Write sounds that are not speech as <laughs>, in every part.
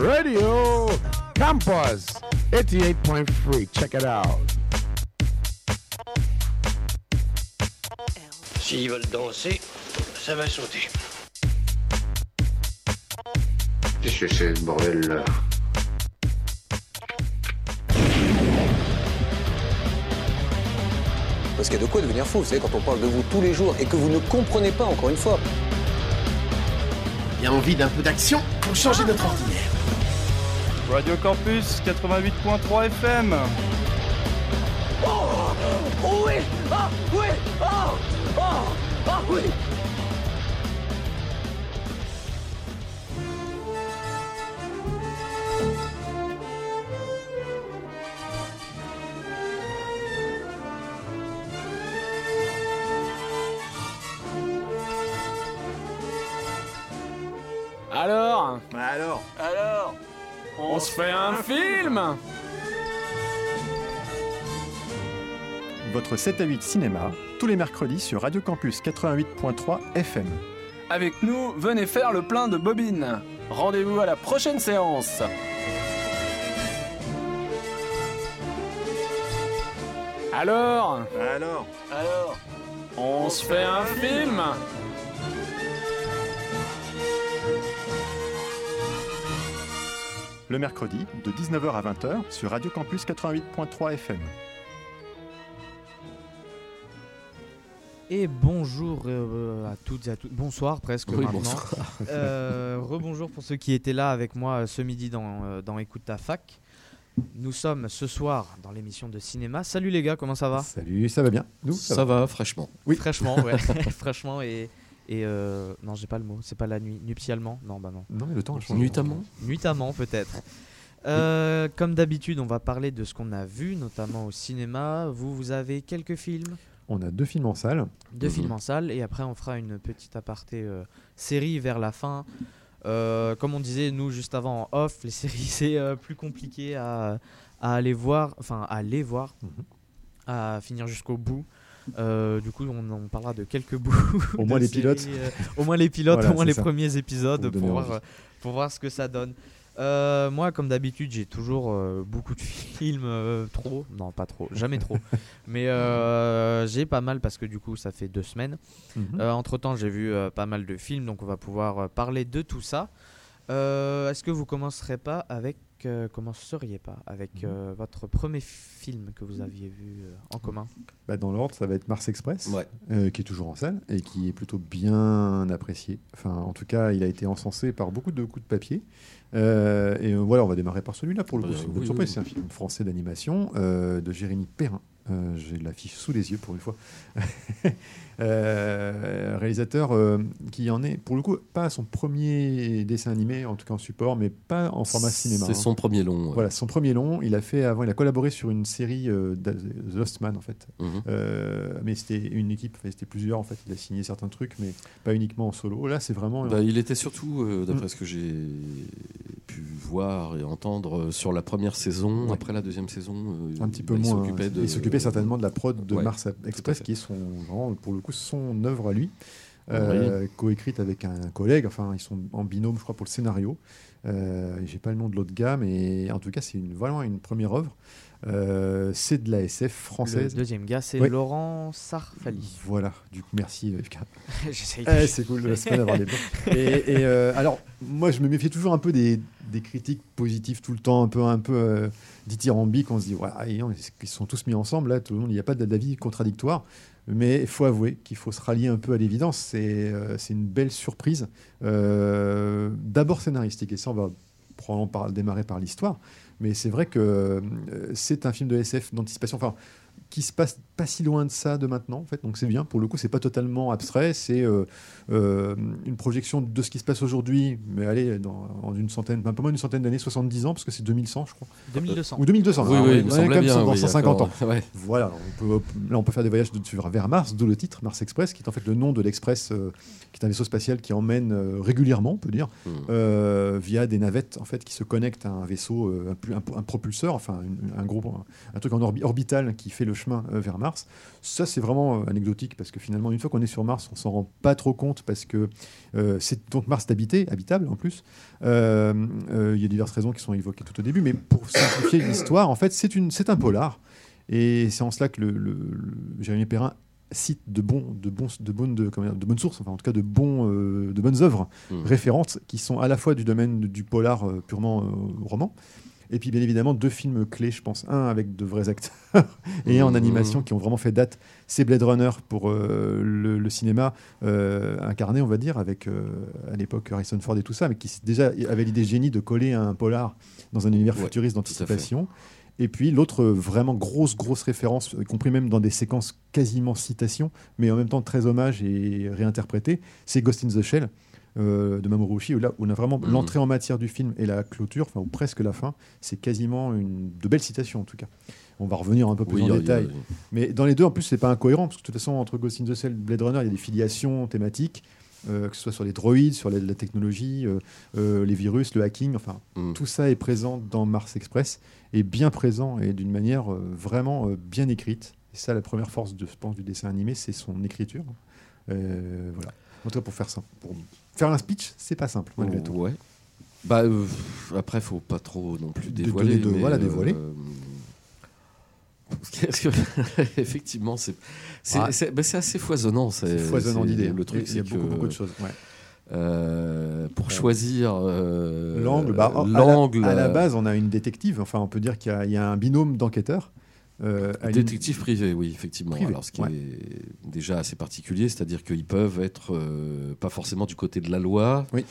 Radio Campus 88.3. Check it out. S'ils veulent danser, ça va sauter. Qu'est-ce que c'est ce bordel là? Parce qu'il y a de quoi devenir fou, vous savez, quand on parle de vous tous les jours et que vous ne comprenez pas, encore une fois. Il y a envie d'un peu d'action pour changer notre ordinaire. Radio Campus 88.3 FM. Oh, oui Ah Ah oui se fait un film Votre 7 à 8 cinéma, tous les mercredis sur Radio Campus 88.3 FM. Avec nous, venez faire le plein de bobines. Rendez-vous à la prochaine séance. Alors, Alors? Alors? On se fait un film Le mercredi, de 19h à 20h sur Radio Campus 88.3 FM. Et bonjour euh, à toutes et à tous. Bonsoir presque Oui, maintenant. bonsoir. <laughs> Euh, rebonjour pour ceux qui étaient là avec moi euh, ce midi dans, dans Écoute ta fac. Nous sommes ce soir dans l'émission de cinéma. Salut les gars, comment ça va? Salut, ça va bien Nous, ça, va. fraîchement. Oui. Fraîchement, ouais. <laughs> <laughs> Fraîchement et. Et euh, non, j'ai pas le mot. C'est pas la nuit. Nuptialement Non, bah non. Non, mais le temps a changé. Nuitamment Nuitamment, peut-être. Euh, comme d'habitude, on va parler de ce qu'on a vu, notamment au cinéma. Vous, vous avez quelques films On a deux films en salle. deux Mhm. films en salle et après on fera une petite aparté euh, série vers la fin. Euh, comme on disait nous juste avant en off, les <laughs> séries c'est euh, plus compliqué à, à aller voir, enfin à aller voir, Mhm. à finir jusqu'au bout. Euh, du coup, on, on parlera de quelques bouts. <laughs> Au de moins les séries, pilotes. euh, au moins les pilotes, Voilà, au moins les ça. premiers épisodes Pour voir, euh, pour voir ce que ça donne. Euh, moi, comme d'habitude, j'ai toujours euh, beaucoup de <laughs> films, euh, trop, non pas trop, jamais trop, <laughs> mais euh, j'ai pas mal parce que du coup, ça fait deux semaines. Mhm. entre temps, j'ai vu euh, pas mal de films, donc on va pouvoir euh, parler de tout ça. Euh, Est-ce que vous commencerez pas avec, euh, commenceriez pas avec Mhm. euh, votre premier film que vous aviez vu euh, en commun? Bah, dans l'ordre, ça va être Mars Express, Ouais. euh, qui est toujours en salle et qui est plutôt bien apprécié. Enfin, en tout cas, il a été encensé par beaucoup de coups de papier. Euh, et euh, voilà, on va démarrer par celui-là pour le coup. Bah, C'est une oui. C'est un film français d'animation euh, de Jérémy Perrin. Euh, J'ai l'affiche sous les yeux pour une fois. <laughs> Euh, réalisateur euh, qui en est, pour le coup, pas son premier dessin animé, en tout cas en support, mais pas en format cinéma. C'est hein. son premier long. ouais. Voilà, son premier long. Il a fait avant, il a collaboré sur une série euh, The Lost Man en fait. Mhm. Euh, mais c'était une équipe, c'était plusieurs en fait. Il a signé certains trucs, mais pas uniquement en solo. Là, c'est vraiment. Bah, il était surtout, d'après Mm. ce que j'ai pu voir et entendre, sur la première saison. Ouais. Après la deuxième saison, un petit peu bah, moins. Il s'occupait de. S'occupait certainement de la prod de Ouais, Mars Express, qui est son, vraiment, pour le coup, son œuvre à lui. Euh, coécrite avec un collègue, enfin ils sont en binôme je crois pour le scénario. Euh, J'ai pas le nom de l'autre gars, mais en tout cas c'est une, vraiment une première œuvre. Euh, c'est de la SF Le française. deuxième gars, c'est Oui. Laurent Sarfali. Voilà, du coup merci FK. <laughs> Eh, c'est cool, c'est d'avoir des. Et, et, euh, alors, moi, je me méfie toujours un peu des, des critiques positives tout le temps, un peu, un peu dithyrambiques. On se dit, voilà, ils sont tous mis ensemble, là, tout le monde, il n'y a pas d'avis contradictoire. Mais il faut avouer qu'il faut se rallier un peu à l'évidence. C'est euh, une belle surprise. Euh, D'abord scénaristique, et ça, on va probablement démarrer par l'histoire. Mais c'est vrai que euh, c'est un film de SF d'anticipation. Qui se passe pas si loin de ça de maintenant en fait donc c'est bien pour le coup c'est pas totalement abstrait c'est euh, euh, une projection de ce qui se passe aujourd'hui mais allez dans, une centaine un peu moins d'une centaine d'années 70 ans parce que c'est 2100 je crois 2200. ou 2200 Oui, alors, oui, on on même bien, dans oui, 150 ans. Ouais. voilà on peut, là on peut faire des voyages de, vers, Mars d'où le titre Mars Express qui est en fait le nom de l'express euh, qui est un vaisseau spatial qui emmène euh, régulièrement on peut dire euh, via des navettes en fait qui se connectent à un vaisseau, euh, un, pu- un- un propulseur, enfin une- un gros un, truc en orbi- orbital qui fait le, chemin euh, vers Mars. Ça, c'est vraiment euh, anecdotique parce que finalement, une fois qu'on est sur Mars, on s'en rend pas trop compte parce que euh, c'est donc Mars est habité, habitable en plus. Il y a diverses raisons qui sont évoquées tout au début, mais pour simplifier l'histoire, en fait, c'est une, c'est un polar. Et c'est en cela que le, le- le- Jérémy Perrin cite de, bons, de, bons, de, bonnes, de, bonnes sources, enfin en tout cas de, bons, euh, de bonnes œuvres Mhm. référentes qui sont à la fois du domaine du polar euh, purement euh, roman, et puis bien évidemment deux films clés, je pense, un avec de vrais acteurs <laughs> et un en Mhm. animation qui ont vraiment fait date, c'est Blade Runner pour euh, le, le cinéma euh, incarné, on va dire, avec euh, à l'époque Harrison Ford et tout ça, mais qui déjà avait l'idée génie de coller un polar dans un univers Ouais, futuriste d'anticipation. Et puis l'autre vraiment grosse, grosse référence, y compris même dans des séquences quasiment citations, mais en même temps très hommage et réinterprété, c'est Ghost in the Shell euh, de Mamoru Oshii, où là on a vraiment Mhm. l'entrée en matière du film et la clôture, enfin ou presque la fin, c'est quasiment une, de belles citations en tout cas. On va revenir un peu plus Oui, en a- détail. a- Mais dans les deux, en plus, c'est pas incohérent, parce que de toute façon, entre Ghost in the Shell et Blade Runner, il y a des filiations thématiques, euh, que ce soit sur les droïdes, sur la, la technologie, euh, euh, les virus, le hacking, enfin, Mm. tout ça est présent dans Mars Express, et bien présent, et d'une manière vraiment bien écrite. Et ça, la première force, de, je pense, du dessin animé, c'est son écriture. Voilà. En tout cas, pour faire ça. Pour faire un speech, c'est pas simple, malgré tout. Ouais. Bah, euh, après, faut pas trop non plus De dévoiler. de- mais, voilà, dévoiler. euh, <laughs> parce que- <laughs> effectivement, c'est c'est Ah. bah, assez foisonnant. C'est foisonnant d'idées. Le truc, Il y a c'est beaucoup, beaucoup de choses. ouais. euh, pour Ouais. choisir euh, L'angle, bah, à la- l'angle, à, la, base, on a une détective. Enfin, on peut dire qu'il y a un binôme d'enquêteurs. Euh, Détective privé, oui, effectivement. Privé, Alors, ce qui ouais. est déjà assez particulier, c'est-à-dire qu'ils peuvent être euh, pas forcément du côté de la loi. Oui.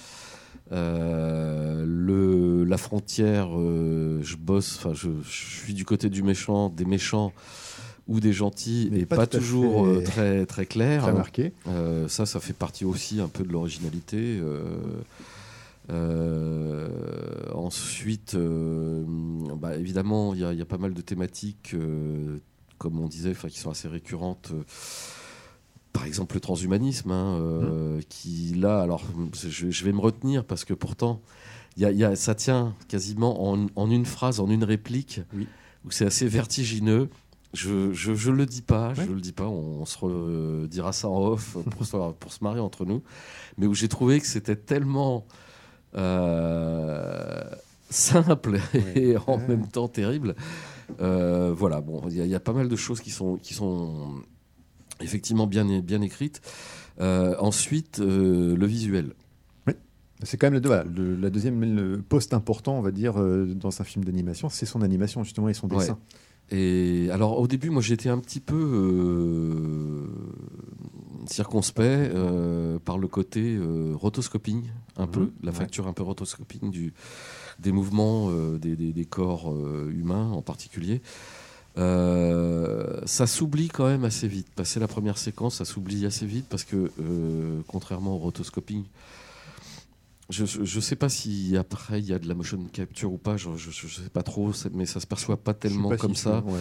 Euh, le, la frontière, je bosse, enfin, je, je suis du côté du méchant, des méchants ou des gentils, Mais et pas toujours très, très clair. Très marqué. Ça, ça fait partie aussi un peu de l'originalité. Euh, ensuite, euh, bah, évidemment, il y, a- il y a pas mal de thématiques, euh, comme on disait, qui sont assez récurrentes. par exemple, le transhumanisme, hein, euh, qui là, alors, je, je vais me retenir parce que pourtant, y a- y a- ça tient quasiment en, en une phrase, en une réplique, Oui. où c'est assez vertigineux. Je, je, je le dis pas, Ouais. je le dis pas, on, on se redira ça en off pour, pour se marier entre nous, mais où j'ai trouvé que c'était tellement euh, simple <laughs> et en Ouais. même temps terrible. Euh, voilà, bon, il y, a- il y a pas mal de choses qui sont, qui sont effectivement bien, bien écrites. Euh, ensuite, euh, le visuel. C'est quand même le, voilà, le- la deuxième le poste important, on va dire, dans un film d'animation, c'est son animation justement et son Ouais. dessin. Et alors au début, moi j'étais un petit peu circonspect euh, par le côté euh, rotoscoping, un Mhm, peu, la ouais. facture un peu rotoscoping du, des mouvements euh, des, des- des corps humains en particulier. Euh, ça s'oublie quand même assez vite. Passer la première séquence, ça s'oublie assez vite parce que, euh, contrairement au rotoscoping, je ne sais pas si après il y a de la motion capture ou pas, je ne sais pas trop, mais ça se perçoit pas tellement pas comme si ça. sûr, ouais.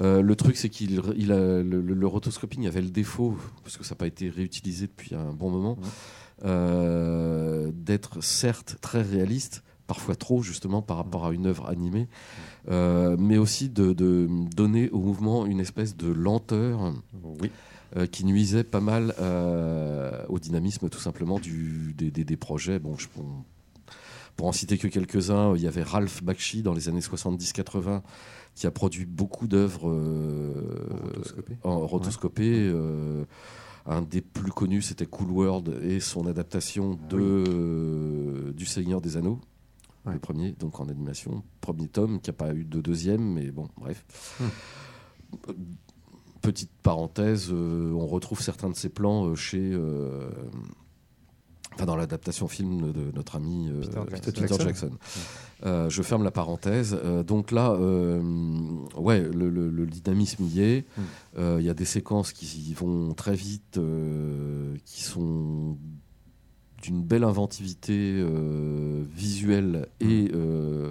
Euh, le truc, c'est qu'il il a, le, le- le rotoscoping avait le défaut, parce que ça n'a pas été réutilisé depuis un bon moment, Ouais. euh, d'être certes très réaliste, parfois trop justement par rapport à une œuvre animée, euh, mais aussi de, de donner au mouvement une espèce de lenteur Oui. Euh, qui nuisait pas mal euh, au dynamisme tout simplement du, des, des- des projets. Bon, je, pour, pour en citer que quelques-uns, il y avait Ralph Bakshi dans les années 70-80 qui a produit beaucoup d'œuvres euh, Rotoscopées. en rotoscopées. euh, un des plus connus, c'était Cool World et son adaptation de, euh, du Seigneur des Anneaux. Ouais. Le premier, donc en animation. Premier tome, qui n'a pas eu de deuxième, mais bon, bref. Euh, Petite parenthèse, euh, on retrouve certains de ces plans euh, chez. euh, Enfin, dans l'adaptation film de notre ami euh, Peter Peter Jackson. Jackson. Euh, je ferme la parenthèse. Euh, donc là, euh, ouais, le, le- le dynamisme y est. Mm. Euh, Il y a des séquences qui vont très vite, euh, qui sont d'une belle inventivité euh, visuelle et euh,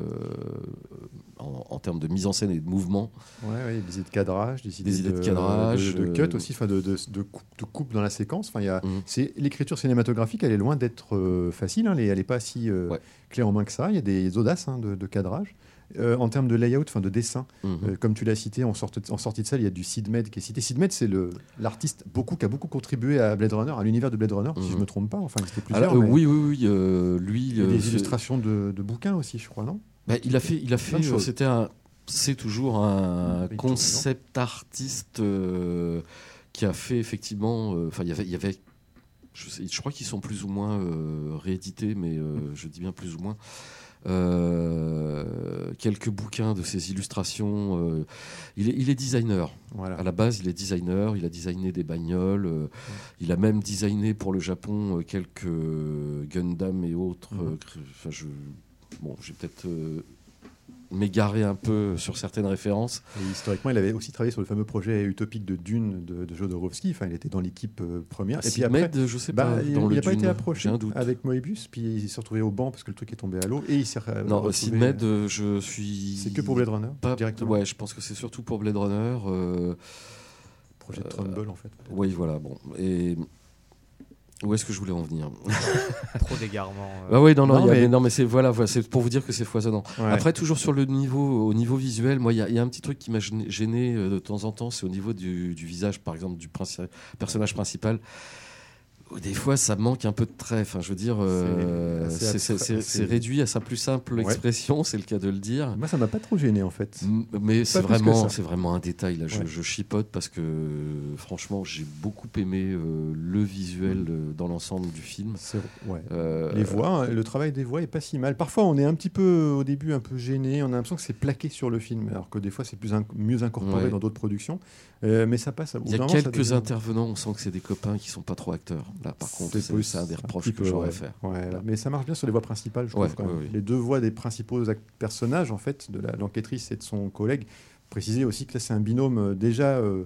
en, en termes de mise en scène et de mouvement. Ouais, ouais, des idées de cadrage, des idées, idées de cadrage, de, de euh, cut aussi, enfin de, coupe, coupe dans la séquence. Enfin, c'est l'écriture cinématographique, elle est loin d'être euh, facile. hein, elle est- elle n'est pas si Ouais. clé en main que ça. Il y a des audaces hein, de cadrage. Euh, en termes de layout, enfin de dessin, Mhm. euh, comme tu l'as cité, en, sorte- en sortie de salle, il y a du Sid Mead qui est cité. Sid Mead, c'est l'artiste beaucoup, qui a beaucoup contribué à Blade Runner, à l'univers de Blade Runner, si Mhm. je me trompe pas. Enfin, plusieurs. Alors, euh, oui, oui, oui. lui, Il y a des illustrations de, de bouquins aussi, je crois, non? Bah, il a fait, il a fait. C'était c'est toujours un Oui, concept artiste qui a fait effectivement. Enfin, il y avait, il y avait. Je, sais- je crois qu'ils sont plus ou moins réédités, mais euh, je dis bien plus ou moins. Euh, quelques bouquins de ses illustrations. euh, il, est, il est designer. Voilà. À la base, il est designer. Il a designé des bagnoles. euh, Il a même designé pour le Japon quelques Gundam et autres. Mhm. cr- enfin, je, bon, j'ai peut-être euh, m'égaré un peu sur certaines références. Et historiquement, il avait aussi travaillé sur le fameux projet utopique de Dune de, de Jodorowsky. Enfin, il était dans l'équipe euh, première. Et Sid puis après, Mead, je sais bah, pas, il n'a pas été approché avec Moebius, puis il s'est retrouvé au banc parce que le truc est tombé à l'eau. Et il s'est euh, Non, retrouvé- Sid Mead, euh, je suis. C'est que pour Blade Runner, pas, directement Ouais, je pense que c'est surtout pour Blade Runner. euh, Projet de euh, Trumbull, en fait. Oui, voilà. Bon. Et où est-ce que je voulais en venir <laughs> Trop d'égarements. euh. Ah oui, non, non, Non, y mais- mais... non, mais c'est voilà, voilà, c'est pour vous dire que c'est foisonnant. Ouais. Après, toujours sur le niveau, au niveau visuel, moi, il y, a- il y a un petit truc qui m'a gêné, gêné, euh, de temps en temps, c'est au niveau du, du visage, par exemple, du princi- personnage principal. Des fois, ça manque un peu de trait. Enfin, je veux dire, euh, c'est- réduit à sa plus simple Ouais. expression, <laughs> c'est le cas de le dire. Moi, ça m'a pas trop gêné, en fait. M- Mais c'est vraiment, c'est vraiment un détail. Là, je, Ouais. je chipote parce que franchement, j'ai beaucoup aimé euh, le visuel euh, dans l'ensemble du film. Ouais. Les voix, hein, le travail des voix est pas si mal. Parfois, on est un petit peu, au début, un peu gêné. On a l'impression que c'est plaqué sur le film, alors que des fois, c'est plus inc- mieux incorporé dans d'autres productions. Mais ça passe. Il y a quelques devient- intervenants, on sent que c'est des copains qui sont pas trop acteurs. Là, par contre, c'est un des reproches que j'aurais ouais. à faire. Ouais, là. Mais ça marche bien sur les voix principales, je Ouais, trouve. quand même. Les deux voix des principaux personnages, en fait, de l'enquêtrice et de son collègue. Préciser aussi que là, c'est un binôme euh, déjà. euh,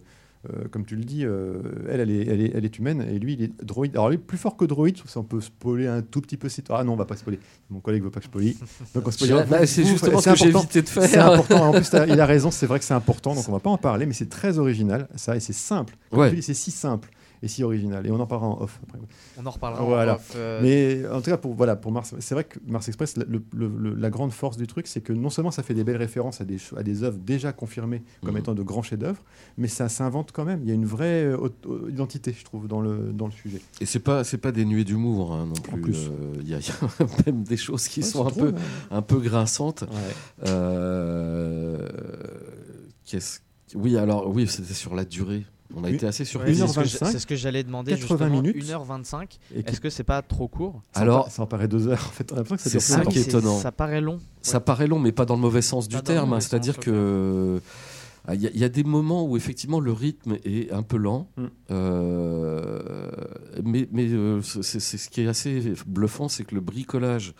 euh, comme tu le dis, euh, elle, elle est, elle, est, elle est humaine et lui, il est droïde. Alors, lui, plus fort que droïde, ça on peut spoiler un tout petit peu. Ah non, on va pas spoiler. Mon collègue veut pas que je spoiler. <laughs> Donc, on. Bah, c'est justement ce que j'ai évité de faire. C'est important. En plus, il a raison, c'est vrai que c'est important, donc on va pas en parler, mais c'est très original, ça, et c'est simple. Ouais. C'est si simple et si original. Et on en parlera en off après. On en reparlera. en off, euh, Mais en tout cas, pour, voilà, pour Mars, c'est vrai que Mars Express, le- le- le- la grande force du truc, c'est que non seulement ça fait des belles références à des, cho- à des œuvres déjà confirmées comme Mhm. étant de grands chefs-d'œuvre, mais ça s'invente quand même. Il y a une vraie euh, auto- identité, je trouve, dans le, dans le sujet. Et c'est pas, c'est pas dénué d'humour hein, non plus. plus. Euh, Il y, a il y a <laughs> même des choses qui Ouais, sont un peu, hein. un peu grinçantes. Ouais. Euh, qu'est-ce- Oui, alors oui, c'était sur la durée. On a été assez ouais, surpris. c'est ce que 1h25, j'- C'est ce que j'allais demander. 80 justement, minutes. 1h25. Et qui- Est-ce que c'est pas trop court? Ça en Alors, ça en paraît deux heures. En fait, on a l'impression que ça C'est ça qui est étonnant. Ça paraît long. Ça paraît long, mais pas dans le mauvais sens du terme. hein. C'est-à-dire que ah, il y, a- il y a des moments où effectivement le rythme est un peu lent, Mm. Euh, mais, mais euh, c'est c'est ce qui est assez bluffant, c'est que le bricolage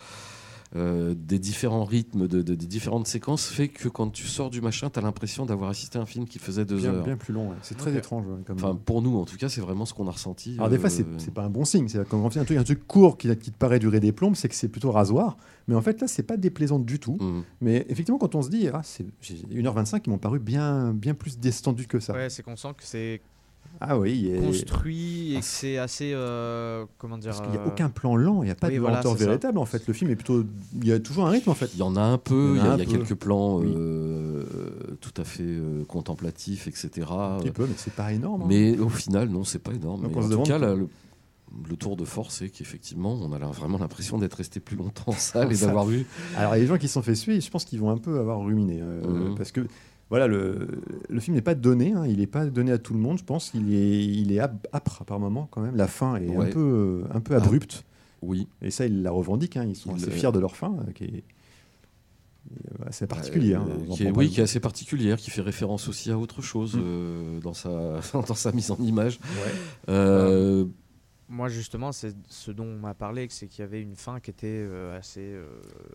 euh, des différents rythmes, de, de- des différentes séquences, fait que quand tu sors du machin, tu as l'impression d'avoir assisté à un film qui faisait deux bien, heures. bien plus long. ouais. C'est très étrange. ouais, comme- Enfin, pour nous, en tout cas, c'est vraiment ce qu'on a ressenti. Alors des fois, euh, c'est c'est pas un bon signe. C'est quand on fait un truc, un truc court qui, qui te paraît durer des plombes, c'est que c'est plutôt rasoir. Mais en fait, là, c'est pas déplaisant du tout. mm. Mais effectivement, quand on se dit, ah, c'est j'ai 1h25, ils m'ont paru bien, bien plus distendus que ça. Ouais, c'est qu'on sent que c'est Ah oui, et- construit et que c'est assez. euh, comment dire parce qu'il n'y a euh, aucun plan lent, il n'y a pas oui, de voilà, lenteur ça. véritable en fait. Le film est plutôt, il y a toujours un rythme en fait. Il y en a un peu, il y a, un il y a peu. quelques plans Oui. euh, tout à fait euh, contemplatifs, etc. Un petit peu, mais c'est pas énorme. hein. Mais au final, non, c'est pas énorme. Donc Mais on en tout demande cas, là, le, le tour de force, c'est qu'effectivement, on a vraiment l'impression d'être resté plus longtemps en salle et d'avoir vu. Alors les gens qui se sont fait suer, je pense qu'ils vont un peu avoir ruminé euh, Mhm. parce que voilà, le, le film n'est pas donné, hein, il n'est pas donné à tout le monde. Je pense qu'il est, il est âp- âpre par moment quand même. La fin est Ouais. un peu, un peu Ah. abrupte. Oui. Et ça, ils la revendiquent. hein, Ils sont Ils assez le- fiers de leur fin, euh, qui est euh, assez particulière. hein, Euh, qui est, oui, qui est assez particulière, qui fait référence aussi à autre chose Mm. euh, dans, sa, <laughs> dans sa mise en image. Ouais. Euh, Moi, justement, c'est ce dont on m'a parlé, c'est qu'il y avait une fin qui était euh, assez. euh,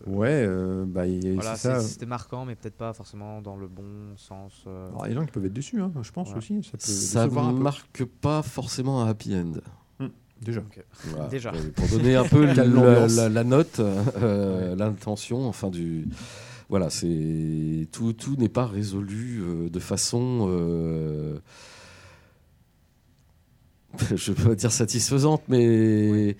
Ouais, euh, bah, il- Voilà, c'est ça. c'est- c'était marquant, mais peut-être pas forcément dans le bon sens. euh. Alors, il y a des gens qui peuvent être déçus, hein, je pense Voilà. aussi. Ça peu. marque pas forcément un happy end. Déjà. <laughs> Voilà. Déjà. Pour donner un peu <laughs> la, note, euh, l'intention, enfin du. Voilà, c'est tout, tout n'est pas résolu euh, de façon. euh, <laughs> je peux pas dire satisfaisante, mais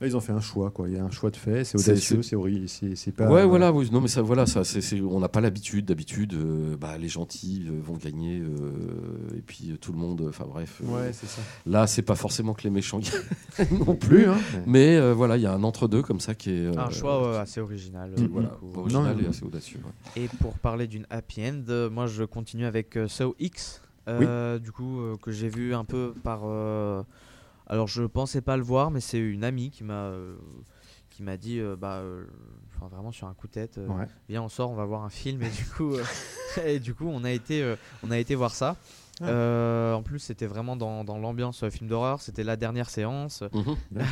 Là, ils ont fait un choix, quoi. Il y a un choix de fait, c'est audacieux, c'est- c'est pas. Ouais, voilà, oui, non, mais ça, voilà, ça, on n'a pas l'habitude. D'habitude, euh, bah, les gentils euh, vont gagner, euh, et puis tout le monde, enfin bref. euh, Ouais, c'est ça. Là, c'est pas forcément que les méchants gagnent <laughs> non plus, hein. mais euh, voilà, il y a un entre-deux comme ça qui est. euh, Un choix euh, assez original. euh, voilà, original Non, et assez audacieux. ouais. Et pour parler d'une happy end, moi je continue avec euh, So X, euh, du coup euh, que j'ai vu un peu par. euh, alors je pensais pas le voir, mais c'est une amie qui m'a qui m'a dit, bah, enfin, vraiment sur un coup de tête, Ouais. viens on sort, on va voir un film et du coup, <laughs> et du coup on a été on a été voir ça. Ah. Euh, en plus, c'était vraiment dans, dans l'ambiance film d'horreur. C'était la dernière séance. Mhm. <laughs>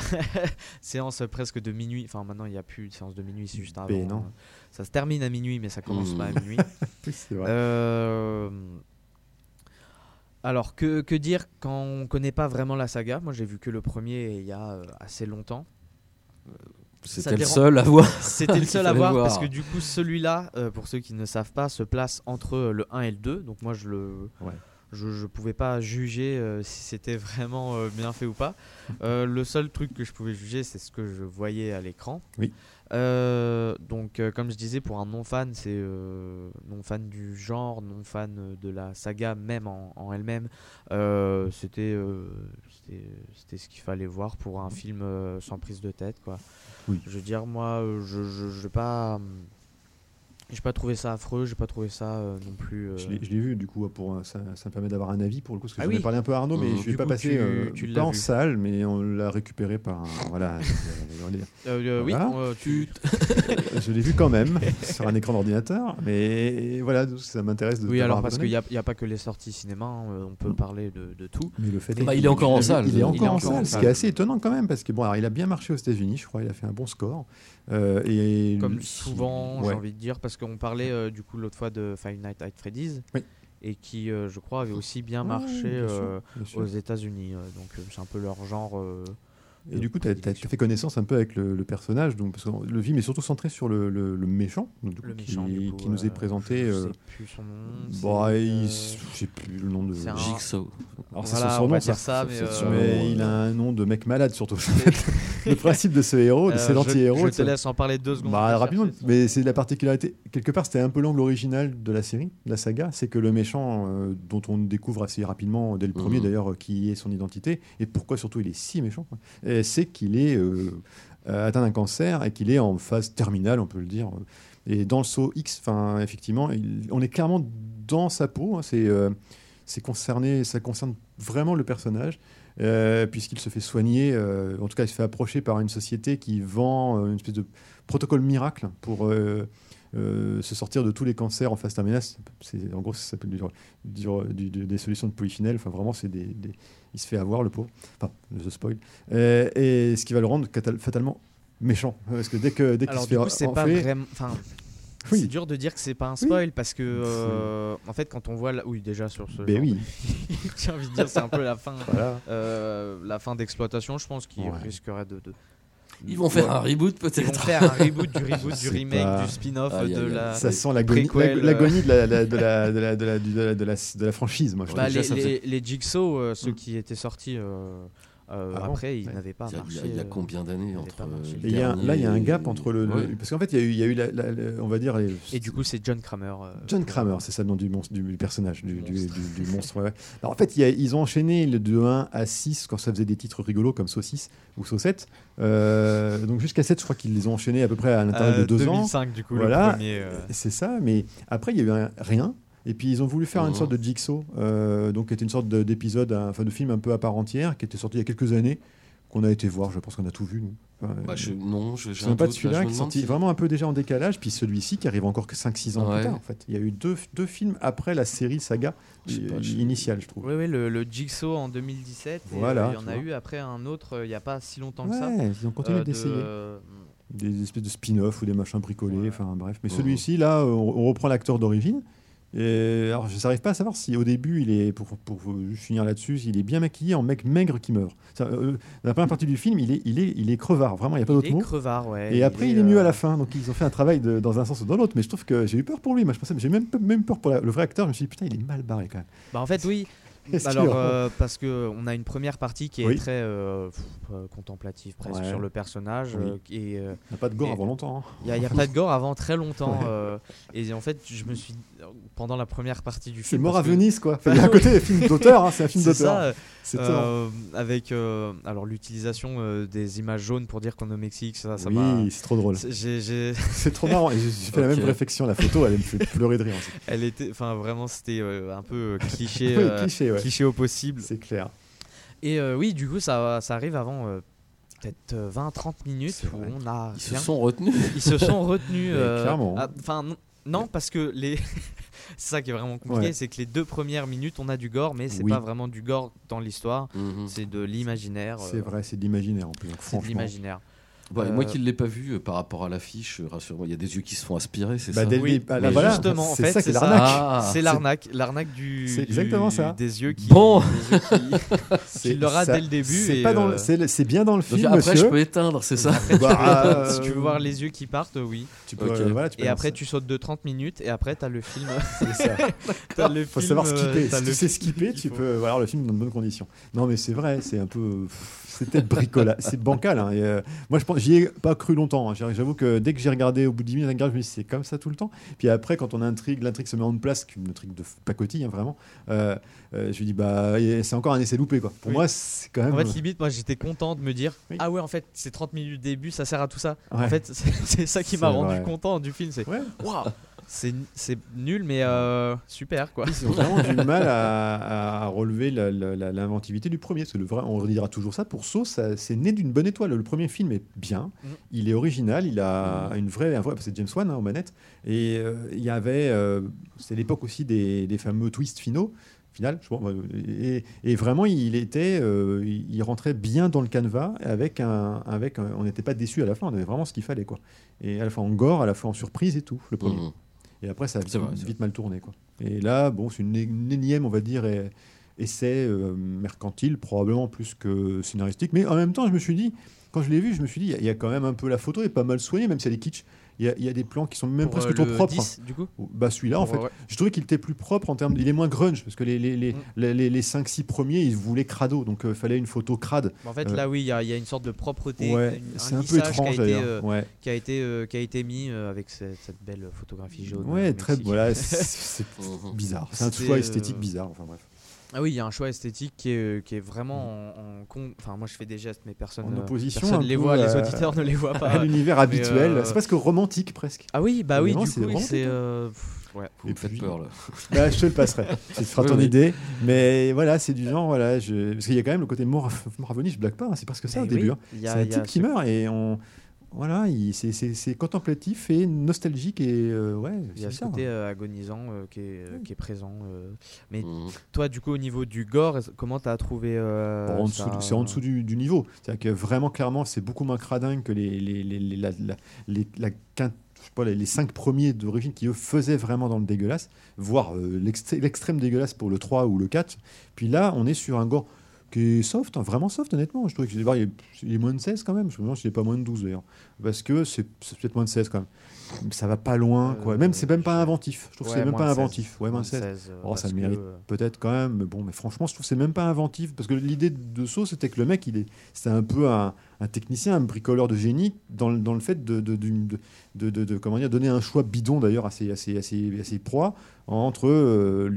séance presque de minuit. Enfin, maintenant, il n'y a plus de séance de minuit, c'est juste avant. Ben non. Ça se termine à minuit, mais ça commence Mhm. pas à minuit. <laughs> Oui, c'est vrai. Euh, Alors, que, que dire quand on connaît pas vraiment la saga? Moi, j'ai vu que le premier il y a euh, assez longtemps. Ça C'était le seul à voir. <laughs> C'était le <laughs> seul à voir, voir. parce que du coup, celui-là, euh, pour ceux qui ne savent pas, se place entre euh, le 1 et le 2. Donc moi, je le. Ouais. Je, je pouvais pas juger euh, si c'était vraiment euh, bien fait ou pas. <laughs> Euh, le seul truc que je pouvais juger, c'est ce que je voyais à l'écran. Oui. Euh, donc, euh, comme je disais, pour un non-fan, c'est euh, non-fan du genre, non-fan de la saga même en, en elle-même. c'était, c'était, c'était ce qu'il fallait voir pour un film euh, sans prise de tête, quoi. Oui. Je veux dire, moi, je, je, je vais pas. J'ai pas trouvé ça affreux, j'ai pas trouvé ça euh, non plus. euh, Je l'ai vu, du coup, pour, un- ça, ça me permet d'avoir un avis pour le coup, parce que Ah j'en ai oui. parlé un peu à Arnaud, mais Mhm. je vais pas passer tu- euh, tu en vu. salle, mais on l'a récupéré par un. Voilà. Euh, euh, oui, Voilà. euh, tu. <laughs> je l'ai vu quand même <laughs> sur un écran d'ordinateur, mais voilà, ça m'intéresse de Oui, alors parce qu'il n'y a, il y a pas que les sorties cinéma, hein, euh, on peut parler de, de tout. Mais le fait Bah, il est encore en salle. Il est encore en salle, ce qui est assez étonnant quand même, parce que bon, alors, il a bien marché aux États-Unis, je crois, il a fait un bon score. Euh, et Comme souvent, j'ai envie de dire, parce qu'on parlait euh, du coup l'autre fois de Five Nights at Freddy's, Oui. et qui, euh, je crois, avait aussi bien marché bien sûr, euh, bien sûr. aux États-Unis. donc c'est un peu leur genre. Euh, Et du coup, tu as, fait connaissance un peu avec le, le personnage, donc, parce que le film est surtout centré sur le, le- le méchant, donc, du coup, Le qui, méchant, du coup, qui nous euh, est présenté. Je euh, sais plus son nom. bah, il- euh, je sais plus le nom de. c'est un- Jigsaw. Alors, c'est Voilà, son on surnom, va ça. dire ça, c'est mais, euh, il a un nom de mec malade surtout. <laughs> le principe de ce héros, de euh, c'est je- l'anti-héros. Je de te laisse en parler deux secondes. Bah, rapidement, mais c'est la particularité. Quelque part, c'était un peu l'angle original de la série, de la saga. C'est que le méchant, euh, dont on découvre assez rapidement, dès le premier Mhm. d'ailleurs, euh, qui est son identité, et pourquoi surtout il est si méchant, euh, c'est qu'il est euh, euh, atteint d'un cancer et qu'il est en phase terminale, on peut le dire. Et dans le saut X, enfin, effectivement, on est clairement dans sa peau. hein, euh, c'est concerné, ça concerne vraiment le personnage. puisqu'il se fait soigner, en tout cas il se fait approcher par une société qui vend une espèce de protocole miracle pour euh, euh, se sortir de tous les cancers en phase terminale. C'est, en gros, ça s'appelle du- du- du- du- des solutions de polyphénol. Enfin, vraiment, c'est des, des- il se fait avoir, le pauvre. Enfin, je spoil. Euh, et ce qui va le rendre fatalement méchant. Parce que dès, que, dès qu'il Alors se du fait coup, c'est pas vraiment. Oui. c'est dur de dire que c'est pas un spoil parce que euh, en fait, quand on voit, la... oui, déjà sur ce. Ben genre oui. <laughs> J'ai envie de dire, c'est un peu la fin, Voilà. euh, la fin d'exploitation. Je pense qu'il Ouais. risquerait de. de- Ils vont faire Ouais. un reboot Ils vont peut-être. faire un reboot du <laughs> reboot, du remake, pas. du spin-off, de la. Ça sent l'agonie, de la, franchise, moi. Je Bah, les, ça les, les Jigsaw, euh, ceux Mm. qui étaient sortis euh, euh, après, ils ouais. n'avaient pas Il y a- marché. il y a, il y a euh, combien d'années n'avait entre pas euh, il y a là, il y a un gap entre le. Parce qu'en fait, il y a eu, il y a eu la- la- la- on va dire, les, Et du coup, c'est John Kramer. euh, John Kramer, c'est ça le nom du, monstre, du, personnage, du, monstre. du- du monstre. ouais. Alors, en fait, il y a- ils ont enchaîné le de 1 à 6 quand ça faisait des titres rigolos comme Saucisse ou Saucette. Euh, donc jusqu'à 7, je crois qu'ils les ont enchaînés à peu près à l'intervalle Euh, de 2 ans. 2005, du coup, Voilà. le premier. euh, C'est ça, mais après, il y a eu un- rien. Et puis, ils ont voulu faire une Mhm. sorte de jigsaw, euh, donc qui était une sorte de- d'épisode, un- enfin de film un peu à part entière, qui était sorti il y a quelques années, qu'on a été voir. Je pense qu'on a tout vu, nous. Enfin, Bah, je- non, je- même pas de celui-là qui est sorti si- vraiment un peu déjà en décalage, puis celui-ci qui arrive encore que 5-6 ans Ouais. plus tard en fait. Il y a eu deux, deux films après la série saga Je sais pas, euh, je- initiale, je trouve. Oui, oui, le, le Jigsaw en 2017. et, Voilà, euh, il y en a eu après un autre euh, il n'y a pas si longtemps que ça. Ouais, ils ont continué euh, de- d'essayer. Des espèces de spin-off ou des machins bricolés, Ouais. enfin bref. Mais Mhm. celui-ci, là, on, on reprend l'acteur d'origine. Et alors, je n'arrive pas à savoir si au début, il est, pour, pour finir là-dessus, il est bien maquillé en mec maigre qui meurt. Euh, dans la première partie du film, il est, il est, il est crevard, vraiment, il n'y a pas d'autre Il est mot. crevard, ouais. Et il après, il est mieux euh, à la fin. Donc, ils ont fait un travail de- dans un sens ou dans l'autre. Mais je trouve que j'ai eu peur pour lui. Moi, je pensais, j'ai même, même peur pour la- le vrai acteur. Je me suis dit, putain, il est mal barré quand même. Bah, en fait, oui. Alors, euh, parce que on a une première partie qui est Oui. très euh, pff, euh, contemplative presque Ouais. sur le personnage. Oui. euh, et, euh, Il n'y a pas de gore et- avant longtemps. hein. Il n'y a, pas de gore avant très longtemps. <laughs> Ouais. et en fait, je me suis. Pendant la première partie du C'est film. mort parce à Venise, quoi. Enfin, il y a un côté film d'auteur, hein, c'est un film C'est d'auteur. ça, C'est avec alors l'utilisation des images jaunes pour dire qu'on est au Mexique, ça, ça Oui, m'a- c'est trop drôle. c'est- <laughs> C'est trop marrant. Et j'ai fait la même réflexion. La photo, elle me fait pleurer de rire. Elle était, enfin vraiment, c'était un peu cliché, <laughs> cliché, ouais. Cliché au possible. C'est clair. Et euh, oui, du coup, ça, ça arrive avant euh, peut-être euh, 20-30 minutes C'est où on a Ils se sont retenus. Ils se sont retenus. <laughs> Euh, clairement. ah, Enfin, non, parce que les. <laughs> c'est ça qui est vraiment compliqué, Ouais. c'est que les deux premières minutes, on a du gore, mais c'est Oui. pas vraiment du gore dans l'histoire. Mhm. C'est de l'imaginaire. C'est euh, vrai, c'est de l'imaginaire en plus. C'est de l'imaginaire. Et Euh, Moi qui ne l'ai pas vu euh, par rapport à l'affiche, euh, rassure-moi, il y a des yeux qui se font aspirer, c'est Bah, ça Oui, ah, mais là, voilà, justement, en c'est fait, c'est l'arnaque. Ah, c'est l'arnaque, l'arnaque du. C'est du- exactement ça. Des yeux qui. Bon. <laughs> l'auras ça- dès le début C'est euh, bien dans le Donc film, après, monsieur. je peux éteindre, c'est ça Bah, si tu veux voir les yeux qui partent, oui. tu peux, Ok. euh, voilà, tu peux Et après, tu sautes de 30 minutes et après, t'as le film. C'est ça. <laughs> t'as <laughs> le Faut savoir skipper. Si tu sais skipper, tu peux voir le film dans de bonnes conditions. Non, mais c'est vrai, c'est un peu. C'était bricolage. C'est bancal. hein, et, euh, moi, je pense, j'y ai pas cru longtemps. hein. J'avoue que dès que j'ai regardé au bout de 10 minutes, je me suis dit, c'est comme ça tout le temps. Puis après, quand on intrigue, l'intrigue se met en place, qu'une intrigue de pacotille, hein, vraiment. euh, euh, je me dis, bah, et c'est encore un essai loupé, quoi. Pour Oui. moi, c'est quand même. En fait, limite, moi j'étais content de me dire Oui. Ah ouais, en fait, ces 30 minutes début, ça sert à tout ça. Ouais. En fait, <laughs> c'est c'est ça qui m'a C'est rendu vrai. content du film. C'est Ouais. waouh, c'est c'est nul, mais euh, super quoi. Ils ont vraiment du mal à, à relever l'inventivité du premier. Le vrai, on redira toujours ça. Pour ça- c'est né d'une bonne étoile. Le premier film est bien, Mhm. il est original, il a une vraie, un vrai, c'est James Wan hein, aux manettes. Et euh, il y avait, euh, c'est l'époque aussi des, des fameux twists finaux. Final, je pense, et, et vraiment, il était, euh, il rentrait bien dans le canevas avec un, avec, un- on n'était pas déçu à la fin, on avait vraiment ce qu'il fallait quoi. Et à la fois en gore, à la fois en surprise et tout. Le premier. Mhm. Et après, ça a vite, vrai, c'est vite mal tourné. Quoi. Et là, bon, c'est une, une énième, on va dire, essai euh, mercantile, probablement plus que scénaristique. Mais en même temps, je me suis dit, quand je l'ai vu, je me suis dit, il y a- il y, a quand même un peu la photo est pas mal soignée, même si elle est kitsch. Il y a, il y a des plans qui sont même Pour, presque euh, trop le propres. 10, du coup Bah celui-là, en fait, ouais. je trouvais qu'il était plus propre en termes. Il est moins grunge parce que les, les, les, Mm. les, les- les 5-6 premiers, ils voulaient crado, donc il fallait une photo crade. En fait, Euh, là, oui, il y, a- il y a une sorte de propreté, Ouais, une- c'est un un peu lissage qui a étrange été, euh, qui a été, euh, qui a été mis euh, avec cette, cette belle photographie jaune. ouais euh, très Mexique. voilà, <laughs> c'est- <laughs> bizarre. C'est un choix euh, esthétique bizarre. Enfin bref. Ah oui, il y a un choix esthétique qui est, qui est vraiment en, en con- Enfin, moi je fais des gestes, mais personne En ne opposition personne un les voit, les à- auditeurs ne les voient <laughs> pas. à l'univers habituel. euh, C'est presque romantique presque. Ah oui, bah oui, du c'est coup, c'est. hein. euh, ouais. Vous me Et faites puis- peur là. Bah, je te le passerai. <laughs> Feras Oui, ton oui. idée. Mais voilà, c'est du genre, voilà, je... parce qu'il y a quand même le côté venir, je blague pas, hein, c'est presque ça Mais au début. oui, hein. il y a- C'est un type qui ce- meurt et on. Voilà, il- c'est- contemplatif et nostalgique et euh, ouais, Il y a c'est ce côté euh, agonisant euh, qui, est, euh, qui est présent. euh. Mais Mhm. toi, du coup, au niveau du gore, comment t'as trouvé euh, Bon, c'est en dessous du, du niveau. C'est-à-dire que vraiment, clairement, c'est beaucoup moins cradingue que les, les, les, les- la, la- les- la quinte- je sais pas, les, les cinq premiers d'origine qui, eux, faisaient vraiment dans le dégueulasse, voire euh, l'extrême dégueulasse pour le 3 ou le 4. Puis là, on est sur un gore qui est soft, hein, vraiment soft, honnêtement. Je trouve que je vais voir, il, est, il est moins de 16 quand même. Je me demande s'il n'est pas moins de 12 d'ailleurs. Parce que c'est peut-être moins de 16 quand même. Ça va pas loin, quoi. Euh, Même, c'est même pas inventif. Je trouve que Ouais, c'est même pas 16. inventif. Ouais, moins de 16. euh, Oh, ça le que, mérite peut-être quand même, mais bon, mais franchement, je trouve que c'est même pas inventif parce que l'idée de Saw, c'était que le mec, il est, c'est un peu un, un technicien, un bricoleur de génie dans, le- dans le fait de, de, de, de- de- de- comment dire, donner un choix bidon d'ailleurs à ses, à ses, à ses- à ses proies entre euh,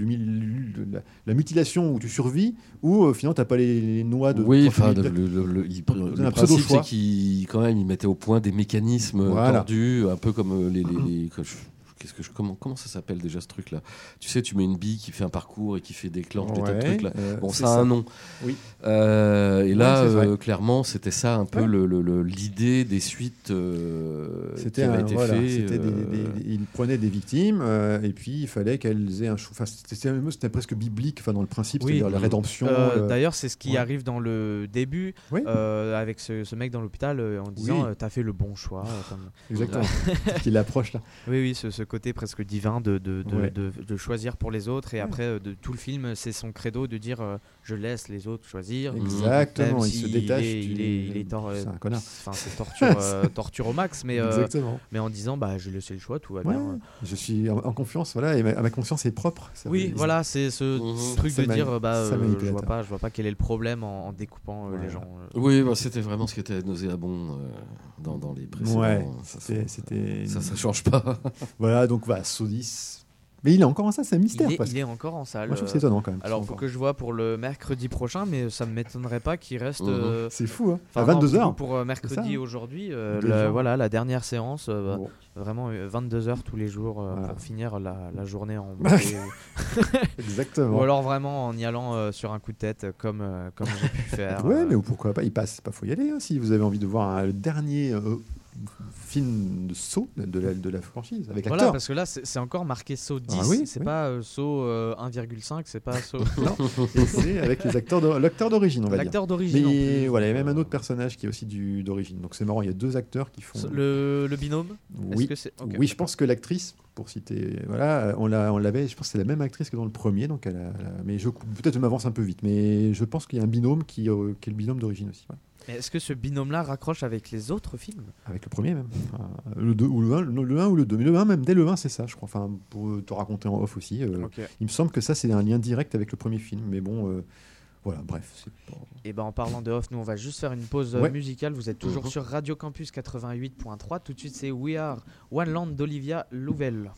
la, la mutilation où tu survis ou euh, finalement t'as pas les, les noix de. Oui, enfin, le, le- le- le pseudo principe, choix. c'est qu'il quand même, il mettait au point des mécanismes Voilà. tordus, un peu comme euh, les. les- Qu'est-ce que je, comment, comment ça s'appelle déjà ce truc-là? Tu sais, tu mets une bille qui fait un parcours et qui fait déclenche des tas de Ouais, trucs là. euh, Bon, ça a un nom. Oui. Euh, et là, euh, clairement, c'était ça un peu Ouais. le- le- le- l'idée des suites euh, qui C'était avait un- été voilà, des- euh, des- des- il prenait des victimes euh, et puis il fallait qu'elles aient un choix. Enfin, c'était presque biblique, enfin dans le principe, Oui. c'est-à-dire la rédemption. D'ailleurs, c'est ce qui ouais. arrive dans le début, Oui. euh, avec ce, ce mec dans l'hôpital, en disant Oui. T'as fait le bon choix. comme- Exactement. <laughs> Qu'il approche là. Oui, oui, ce, ce côté presque divin de, de, de, Ouais. de- de choisir pour les autres. Et Ouais. après, euh, de tout le film, c'est son credo de dire euh, je laisse les autres choisir. Exactement, il se détache Il est, il est, il est tor- C'est un connard. Enfin, c'est torture, <laughs> euh, torture au max. Mais, euh, mais en disant bah, j'ai laissé le choix, tout va Ouais, bien. je suis en, en confiance, voilà, et ma, ma conscience est propre. Ça Oui, voilà, c'est ce Mhm. truc de dire euh, bah, euh, je vois pas, je vois pas quel est le problème en, en découpant euh, les gens. euh. Oui, bah, c'était vraiment ce qui était nauséabond euh, dans, dans les précédents. Ouais, ça, ça change pas. Voilà, donc voilà, Sodis. Mais il est encore en ça, c'est un mystère. Il est, parce il est encore en salle. Moi, je trouve que euh, c'est étonnant quand même. Alors, qu'il faut que je vois pour le mercredi prochain, mais ça ne m'étonnerait pas qu'il reste. Mhm. euh, C'est fou, hein. enfin, À non, 22 du coup, heures. Pour euh, mercredi hein. aujourd'hui, euh, la- voilà, la dernière séance, euh, Bon. vraiment 22h tous les jours euh, Voilà. pour finir la, la journée en. <laughs> <laughs> Exactement. Ou alors vraiment en y allant euh, sur un coup de tête, comme, euh, comme j'ai pu <laughs> faire. Ouais, euh, mais pourquoi pas Il passe, pas faut y aller hein, si vous avez envie de voir un- le dernier euh, film de saut de, la, de la franchise avec Voilà, l'acteur. parce que là, c'est c'est encore marqué saut 10. Ah oui, c'est oui. pas euh, saut euh, 1,5, c'est pas saut. <laughs> Non, c'est avec les acteurs l'acteur d'origine, on va dire. L'acteur d'origine. Mais voilà, il y a même un autre personnage qui est aussi d'origine. Donc c'est marrant, il y a deux acteurs qui font. Le, le binôme Oui, que c'est- oui, je pense que l'actrice, pour citer, voilà, on l'a, on l'avait. Je pense que c'est la même actrice que dans le premier, donc elle a, elle a- mais je peut-être je m'avance un peu vite, mais je pense qu'il y a un binôme qui, euh, qui est le binôme d'origine aussi, voilà. Mais est-ce que ce binôme-là raccroche avec les autres films? Avec le premier même, le 2 ou le 1, le 1 ou le 2, mais le 1 même dès le 1 c'est ça, je crois. Enfin, pour te raconter en off aussi, euh, il me semble que ça c'est un lien direct avec le premier film, mais bon, euh, voilà, bref, pas- Et ben en parlant de off, nous on va juste faire une pause euh, Ouais. musicale. Vous êtes toujours Mhm. sur Radio Campus 88.3. Tout de suite, c'est We Are One Land d'Olivia Louvel.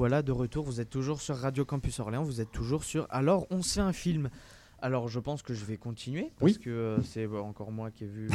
Voilà de retour. Vous êtes toujours sur Radio Campus Orléans. Vous êtes toujours sur. Alors, on se fait un film. Alors, je pense que je vais continuer parce Oui. que euh, c'est euh, encore moi qui ai vu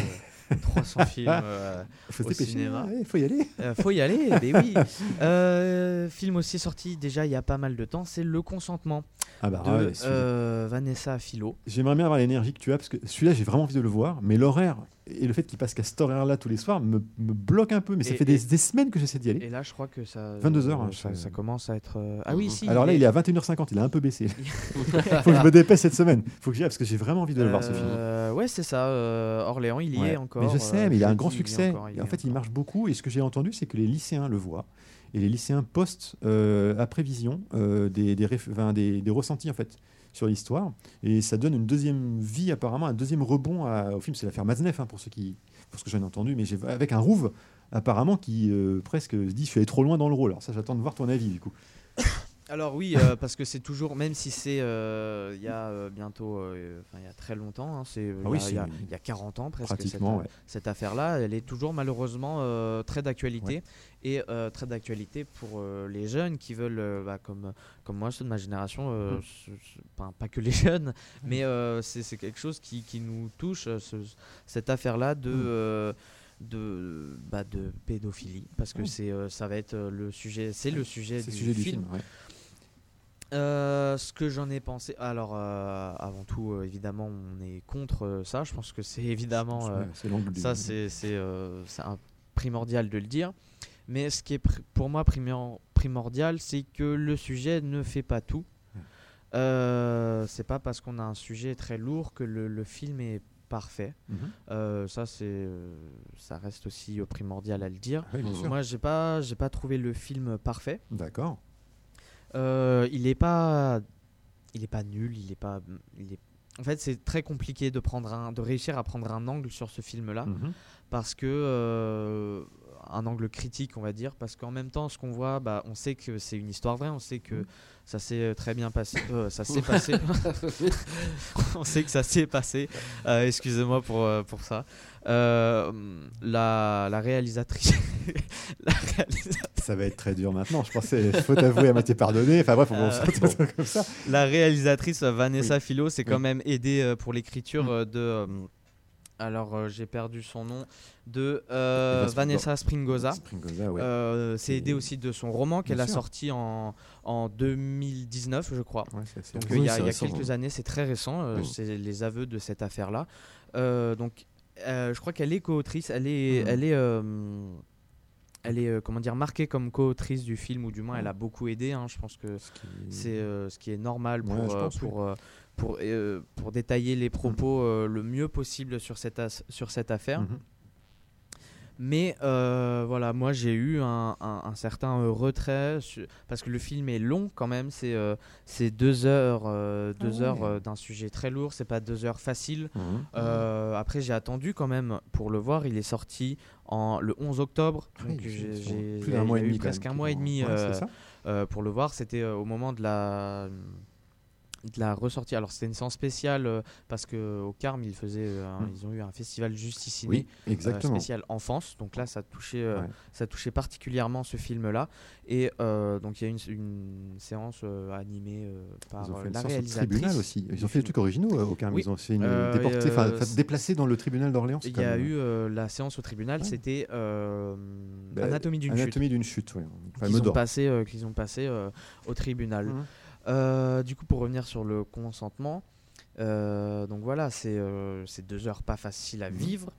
euh, 300 <laughs> films euh, Faut au dépêcher, cinéma. ouais, faut y aller. Euh, faut y aller, ben oui. Euh, film aussi sorti déjà il y a pas mal de temps, c'est Le Consentement Ah bah de ouais, euh, Vanessa Philo. J'aimerais bien avoir l'énergie que tu as, parce que celui-là, j'ai vraiment envie de le voir, mais l'horaire et le fait qu'il passe qu'à cet horaire-là tous les soirs me, me bloque un peu. Mais ça Et- fait des, semaines que j'essaie d'y aller. Et là, je crois que ça. 22 heures, euh, hein, ça, commence à être. euh, Ah oui, si. Alors là, il est à 21h50, il a un peu baissé. <laughs> <laughs> Faut que je me dépêche cette semaine. Faut que j'y aille, parce que j'ai vraiment envie de le voir, ce film. Euh, ouais, c'est ça. euh, Orléans, il y Ouais. est encore. Mais je sais, mais il a un grand il succès. encore, il en fait, il marche beaucoup. Et ce que j'ai entendu, c'est que les lycéens le voient. Et les lycéens postent euh, après vision euh, des- des ressentis en fait sur l'histoire. Et ça donne une deuxième vie, apparemment, un deuxième rebond au film. C'est l'affaire Maznev, hein, pour, ceux qui, pour ce que j'en ai entendu. Mais avec un Rouve, apparemment, qui euh, presque se dit Je suis allé trop loin dans le rôle. Alors, ça, j'attends de voir ton avis, du coup. <laughs> Alors oui, euh, parce que c'est toujours, même si c'est euh, il y a euh, bientôt, enfin il y a très longtemps, hein, c'est Ah il oui, y, a- il y a- c'est- il y a 40 ans presque, cette, Pratiquement, ouais. cette affaire-là, elle est toujours malheureusement très d'actualité et très d'actualité pour les jeunes qui veulent, bah, comme, comme moi, ceux de ma génération, Mhm. ce- ce- enfin, pas que les <laughs> jeunes, mais euh, c'est quelque chose qui, qui nous touche, ce- cette affaire-là de... Mhm. de, bah, de pédophilie parce que Ouais. c'est euh, ça va être le sujet c'est le sujet du, le sujet du film, film. ouais. Euh, ce que j'en ai pensé, alors euh, avant tout, euh, évidemment, on est contre ça. Je pense que c'est évidemment, ça c'est primordial de le dire. Mais ce qui est pour moi primor- primordial, c'est que le sujet ne fait pas tout. C'est pas parce qu'on a un sujet très lourd que le, le film est parfait. Mhm. Ça c'est ça reste aussi primordial à le dire. Ah oui. Moi j'ai pas j'ai pas trouvé le film parfait. D'accord. Euh, il est pas, il est pas nul, il est pas, il est. En fait, c'est très compliqué de prendre un, de réussir à prendre un angle sur ce film-là, Mhm. parce que euh, un angle critique, on va dire, parce qu'en même temps, ce qu'on voit, bah, on sait que c'est une histoire vraie, on sait que ça s'est euh, très bien passé, <laughs> euh, ça s'est passé, <laughs> on sait que ça s'est passé. Euh, Excusez-moi pour pour ça. Euh, la, la réalisatrice, <laughs> la réalisatrice Ça va être très dur maintenant. Je pensais, faut t'avouer, elle m'a été pardonné. Enfin bref, on va Euh, se retrouver comme ça. La réalisatrice Vanessa Oui. Philo s'est Oui. quand même aidée pour l'écriture Mm. euh, de. Alors euh, j'ai perdu son nom de euh, Springo- Vanessa Springosa. Springosa, ouais. Euh, c'est aidé aussi de son roman qu'elle a sûr. sorti en, en 2019, je crois. Ouais, Donc il y a, c'est il y a récent, quelques années, c'est très récent. Oui. C'est les aveux de cette affaire-là. Donc je crois qu'elle est co-autrice. Elle est, Mhm. elle est, elle est euh, comment dire marquée comme co-autrice du film ou du moins elle a beaucoup aidé. hein. Je pense que Ce qui- c'est euh, ce qui est normal pour, Ouais, euh, pour, pour, euh, pour détailler les propos Mm. euh, le mieux possible sur cette, as- sur cette affaire. Mhm. Mais euh, voilà, moi j'ai eu un, un- un certain euh, retrait parce que le film est long quand même. C'est euh, c'est deux heures, euh, deux Ah heures euh, d'un sujet très lourd. C'est pas deux heures faciles. Mhm. Euh, après, j'ai attendu quand même pour le voir. Il est sorti en, le 11 octobre. Ah oui, donc j'ai- eu presque un mois et demi ouais, euh, euh, pour le voir. C'était euh, au moment de la de la ressortie. Alors c'était une séance spéciale euh, parce que au Carme ils faisaient, euh, Mm. ils ont eu un festival juste ici Oui, exactement. spécial enfance. Donc là ça touchait, euh, Ouais. ça touchait particulièrement ce film-là. Et euh, donc il y a une, une séance euh, animée euh, par Ils ont euh, fait une la séance au réalisatrice. tribunal aussi. Ils ont fait des trucs originaux euh, au Carme. Oui. Ils ont fait une Euh, déporté, et, enfin, euh, enfin, déplacé dans le tribunal d'Orléans. Il y a eu euh, la séance au tribunal, Ouais. c'était euh, Bah, Anatomie d'une chute. Anatomie d'une chute, ouais. Enfin, qu'ils ont passé, euh, qu'ils ont passé euh, au tribunal. Mhm. Euh, du coup, pour revenir sur le consentement, euh, donc voilà, c'est euh, deux heures pas faciles à Mhm. vivre.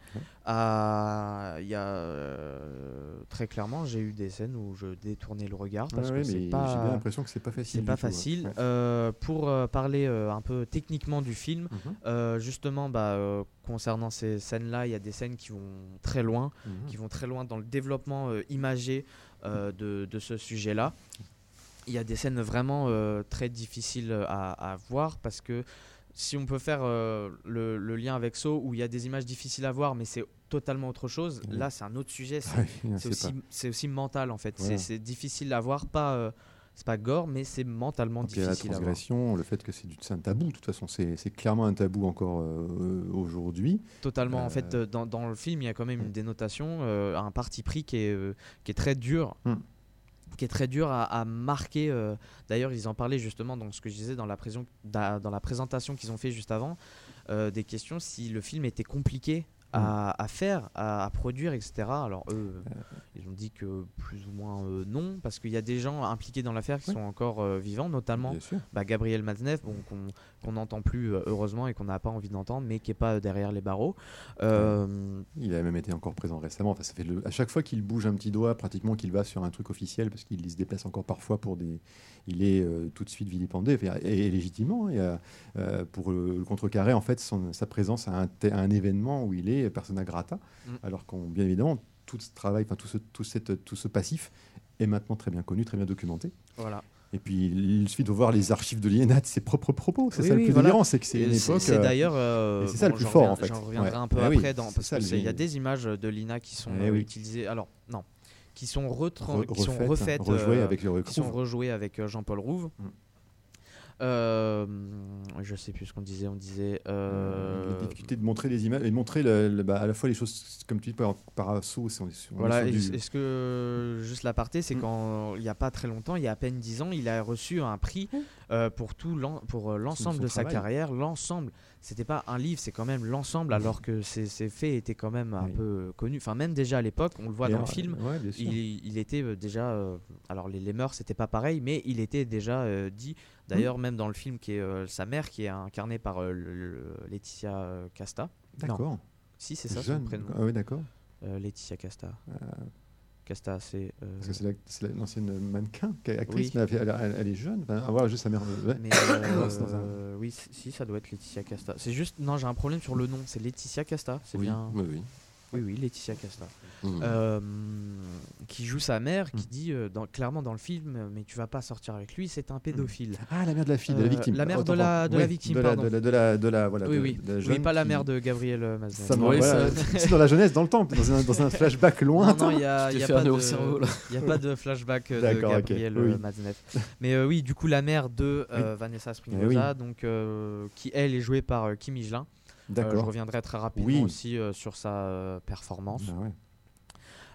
Ah, Il y a euh, très clairement, j'ai eu des scènes où je détournais le regard parce ouais, que c'est j'ai pas. bien l'impression que c'est pas facile. C'est pas tout, facile. Ouais. Pour parler un peu techniquement du film, Mhm. justement, bah, concernant ces scènes-là, il y a des scènes qui vont très loin, Mhm. qui vont très loin dans le développement imagé de, de ce sujet-là. Il y a des scènes vraiment euh, très difficiles à, à voir parce que si on peut faire euh, le, le lien avec So, où il y a des images difficiles à voir, mais c'est totalement autre chose, Oui. là c'est un autre sujet, <laughs> c'est Ouais, aussi, mental en fait. C'est- difficile à voir, pas, euh, c'est pas gore, mais c'est mentalement Donc, il y a la difficile à voir. transgression, le fait que c'est un tabou, de toute façon, c'est clairement un tabou encore euh, aujourd'hui. Totalement. En Euh, fait, euh, dans, dans le film, il y a quand même une dénotation, euh, un parti pris qui est, euh, qui est très dur. Hmm. Qui est très dur à, à marquer. euh, D'ailleurs, ils en parlaient justement dans ce que je disais dans la, dans présentation qu'ils ont fait juste avant, euh, des questions si le film était compliqué à, à faire, à, à produire, etc. Alors eux, euh, ils ont dit que plus ou moins euh, non, parce qu'il y a des gens impliqués dans l'affaire qui sont encore euh, vivants, notamment bah, Gabriel Maznev, bon, qu'on qu'on n'entend plus euh, heureusement et qu'on n'a pas envie d'entendre, mais qui est pas euh, derrière les barreaux. Euh, Il a même été encore présent récemment. Enfin, ça fait le... À chaque fois qu'il bouge un petit doigt, pratiquement qu'il va sur un truc officiel, parce qu'il se déplace encore parfois pour des. Il est euh, tout de suite vilipendé, et, et légitimement. Et, euh, euh, pour le, contrecarrer, en fait, son- sa présence à un, te- à un événement où il est persona grata, Mm. alors qu'on, bien évidemment, tout ce travail, enfin, tout ce, tout, cette, tout ce passif est maintenant très bien connu, très bien documenté. Voilà. Et puis, il suffit de voir les archives de l'INA de ses propres propos. C'est Oui, ça oui, le plus voilà. délirant, c'est que c'est une époque. C'est euh, d'ailleurs. euh, c'est ça bon, le plus fort, en fait. J'en reviendrai Ouais. un peu oui, après, dans, parce qu'il y a des images de l'INA qui sont Eh euh, utilisées. Alors, non. Qui sont, Re- qui sont refaites, refaites. rejouées euh, avec le qui sont rejouées avec Jean-Paul Rouve. Mm. Euh, je sais plus ce qu'on disait. On disait. euh, La difficulté de montrer les images et de montrer le- le- bah, à la fois les choses, comme tu dis, par, par assaut. c'est- on est sur- on est Voilà, est-ce du- est-ce que juste l'aparté, c'est Mm. quand il n'y a pas très longtemps, il y a à peine 10 ans, il a reçu un prix euh, pour tout l'en- pour euh, l'ensemble de sa travail. carrière, l'ensemble. C'était pas un livre, c'est quand même l'ensemble, alors que ses, ses faits étaient quand même un Oui. peu connus. Enfin, même déjà à l'époque, on le voit Et dans le film, ouais, il, il était déjà. euh, alors les, les mœurs, c'était pas pareil, mais il était déjà euh, dit. D'ailleurs, même dans le film qui est euh, sa mère, qui est incarnée par euh, le- le- Laetitia euh, Casta. D'accord. Si, c'est ça son Jeune. prénom. Ah oui, d'accord. Euh, Laetitia Casta. Casta, c'est. euh, Parce que c'est la- c'est la- l'ancienne mannequin, actrice, Oui. mais elle, elle- elle est jeune. Enfin, ah, voilà, juste sa mère. ouais. Mais <coughs> Non, c'est dans un- oui, si ça doit être Laetitia Casta. C'est juste, non, j'ai un problème sur le nom. C'est Laetitia Casta. C'est Oui, bien. oui, oui. Oui, oui, Laetitia Casta. Mhm. Euh, qui joue sa mère, Mm. qui dit euh, dans- clairement dans le film, euh, mais tu vas pas sortir avec lui, c'est un pédophile. Ah, la mère de la fille, de la Euh, victime. la mère de la- de victime, de la, pardon. De la, de la, de la- voilà, oui, oui. de la oui, jeune pas la qui- mère de Gabriel me- Oui, voilà, <laughs> C'est dans la jeunesse, dans le temps, dans un, dans un flashback Non, lointain. non, il y a, y pas de- cerveau, là. il y a pas de flashback de Gabriel oui. Maznev. Mais euh, oui, du coup, la mère de euh, Vanessa Spinoza, oui. donc, euh, qui elle est jouée par euh, Kim Higelin. Euh, D'accord. je reviendrai très rapidement Oui. aussi euh, sur sa euh, performance. Ah ouais.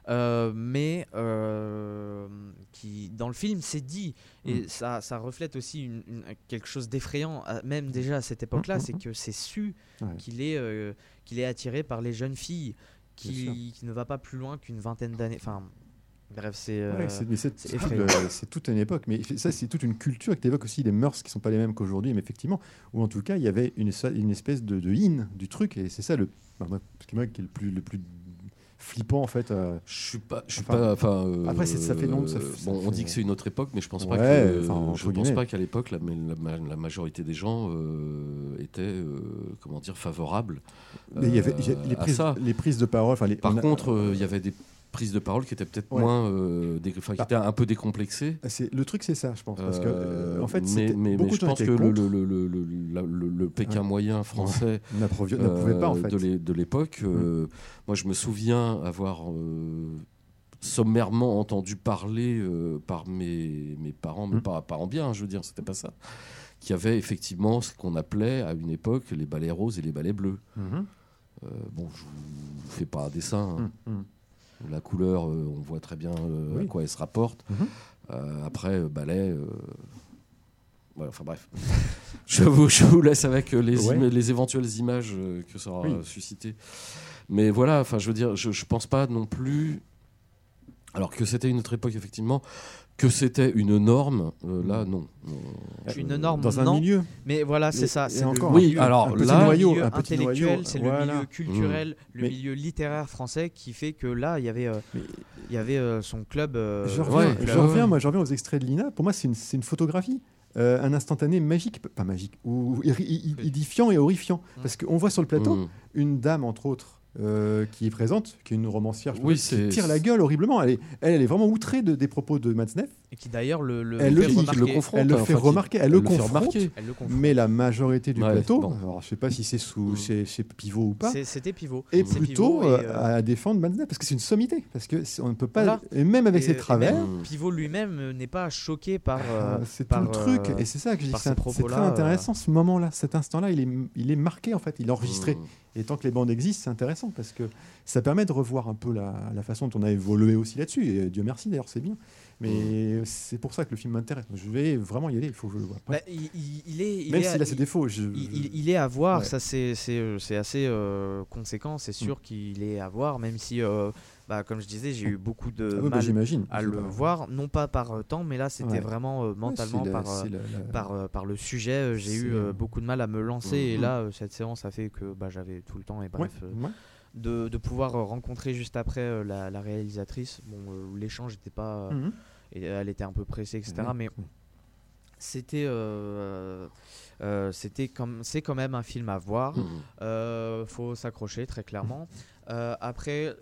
Euh, mais euh, qui dans le film c'est dit et Mm. ça, ça reflète aussi une- une- quelque chose d'effrayant même déjà à cette époque là Mm, mm, c'est que c'est su Ouais. qu'il est euh, qu'il est attiré par les jeunes filles qui, qui ne va pas plus loin qu'une vingtaine d'années enfin bref c'est euh, Ouais, c'est- toute une époque. Mais ça, c'est toute une culture qui évoque aussi des mœurs qui sont pas les mêmes qu'aujourd'hui, mais effectivement, ou en tout cas, il y avait une, es- une espèce de, de in du truc, et c'est ça le, ce qui est le plus, le plus flippant en fait. euh, Je suis pas, je suis Enfin, pas. Enfin, euh, après, ça fait ça euh, ça bon, on fait- dit que c'est une autre époque, mais je pense pas Ouais, que. enfin, entre je pense pas qu'à l'époque la, la ma- la majorité des gens euh, étaient, euh, comment dire, favorables. mais il y avait euh, y a les, à prises, ça. les prises de parole. les- Par a- contre, euh, il y avait des prises de parole qui étaient peut-être Ouais. moins, euh, dé- enfin, qui Bah, étaient un peu décomplexées. c'est le truc, c'est ça, je pense, parce que Euh, en fait, mais, mais, mais je pense que le, le, le, le, Pékin Ouais. moyen français <laughs> n'approuve- n'approuvait pas en euh, fait. de l'é- de l'époque, euh, moi je me souviens avoir sommairement entendu parler par mes, mes parents, mes Mm. pa- parents bien, hein, je veux dire, c'était pas ça, qui avait effectivement ce qu'on appelait à une époque les balais roses et les balais bleus. Mhm. Euh, bon, je vous fais pas un dessin. hein. La couleur, euh, on voit très bien euh, Oui. à quoi elle se rapporte. Mhm. Euh, après, balai. voilà, enfin bref. <laughs> je, vous, je vous laisse avec les, Ouais. ima- les éventuelles images que ça aura Oui. suscité. Mais voilà, enfin, je veux dire, je, je pense pas non plus. Alors que c'était une autre époque, effectivement, que c'était une norme, euh, là, non. Euh, une norme Dans un non, milieu. mais voilà c'est ça c'est le encore, Oui, milieu- alors un petit là, noyau, le milieu un petit intellectuel, c'est voilà. le milieu culturel, le Mais- milieu littéraire français qui fait que là, il y avait, euh, il y avait euh, son club. euh, Je Ouais, reviens, club. je reviens, moi, je reviens aux extraits de Lina. Pour moi, c'est une, c'est une photographie, euh, un instantané magique, pas magique, ou édifiant et horrifiant. Mm. Parce qu'on voit sur le plateau mm. une dame, entre autres, euh, qui est présente, qui est une romancière, je Oui, pense, qui tire la gueule horriblement. Elle est, elle, elle est vraiment outrée de- des propos de Matzneff. Et qui d'ailleurs le, le elle fait le, remarquer. le confronte, elle le fait remarquer, elle, elle le le fait confronte, remarquer. Elle le confronte. mais la majorité du Ouais, plateau, bon. alors je sais pas si c'est sous Mm. chez, Pivot ou pas, C'était pivot. est C'est plutôt pivot et, euh, à défendre Mazda parce que c'est une sommité, parce que on ne peut pas, Voilà. et même avec et- ses et travers. même Pivot lui-même euh, n'est pas choqué par. euh, Ah, c'est tout le truc, euh, et c'est ça que je dis, c'est très euh, intéressant ce moment-là, cet instant-là, il est, il est marqué en fait, il est enregistré. Mmh. Et tant que les bandes existent, c'est intéressant parce que ça permet de revoir un peu la, la façon dont on a évolué aussi là-dessus. Et Dieu merci d'ailleurs, c'est bien. Mais c'est pour ça que le film m'intéresse. Je vais vraiment y aller, il faut que je le vois. bah, il, est. il Même s'il a ses défauts, je, Il, je- il- il est à voir, Ouais. ça c'est euh, assez euh, conséquent, c'est sûr qu'il est à voir, même si, euh, bah, comme je disais, j'ai eu beaucoup de Ah oui, bah, mal j'imagine. à le voir, non pas par euh, temps, mais là c'était Ouais. vraiment euh, mentalement la- par, euh, la- par, par le sujet, j'ai eu beaucoup de mal à me lancer, et Mhm. là cette séance a fait que bah, j'avais tout le temps, et bref, Ouais, de, de pouvoir rencontrer juste après la, la réalisatrice, bon, l'échange n'était pas. Mhm. Et elle était un peu pressée, etc. Mais c'était euh, euh, c'était comme c'est quand même un film à voir. Mhm. Euh, faut s'accrocher très clairement. Après,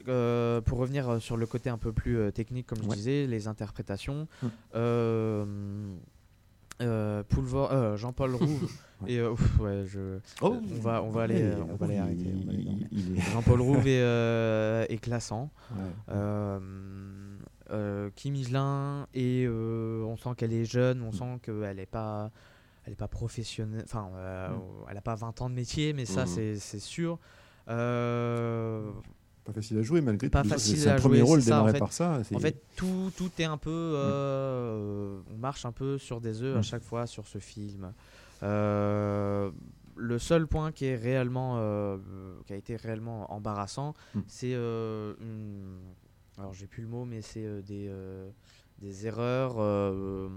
pour revenir sur le côté un peu plus technique, comme je disais, les interprétations. Mm. euh, euh, euh, Jean-Paul Rouve <laughs> et ouf, ouais, je, Oh. on va on va aller on va arrêter. Jean-Paul Rouve <laughs> est, est classant. Ouais. Euh, Kim Higelin et euh, on sent qu'elle est jeune, Mm. on sent qu'elle est pas, elle est pas professionnelle. Enfin, euh, Mm. elle a pas 20 ans de métier, mais ça Mhm. c'est c'est sûr. Euh, Pas facile à jouer malgré Pas tout. facile C'est un à premier jouer, rôle ça, en démarré fait. par ça. en fait, tout, tout est un peu, euh, on marche un peu sur des œufs à Mm. chaque fois sur ce film. Euh, le seul point qui est réellement, euh, qui a été réellement embarrassant, Mm. c'est euh, une- alors j'ai plus le mot, mais c'est euh, des euh, des erreurs euh,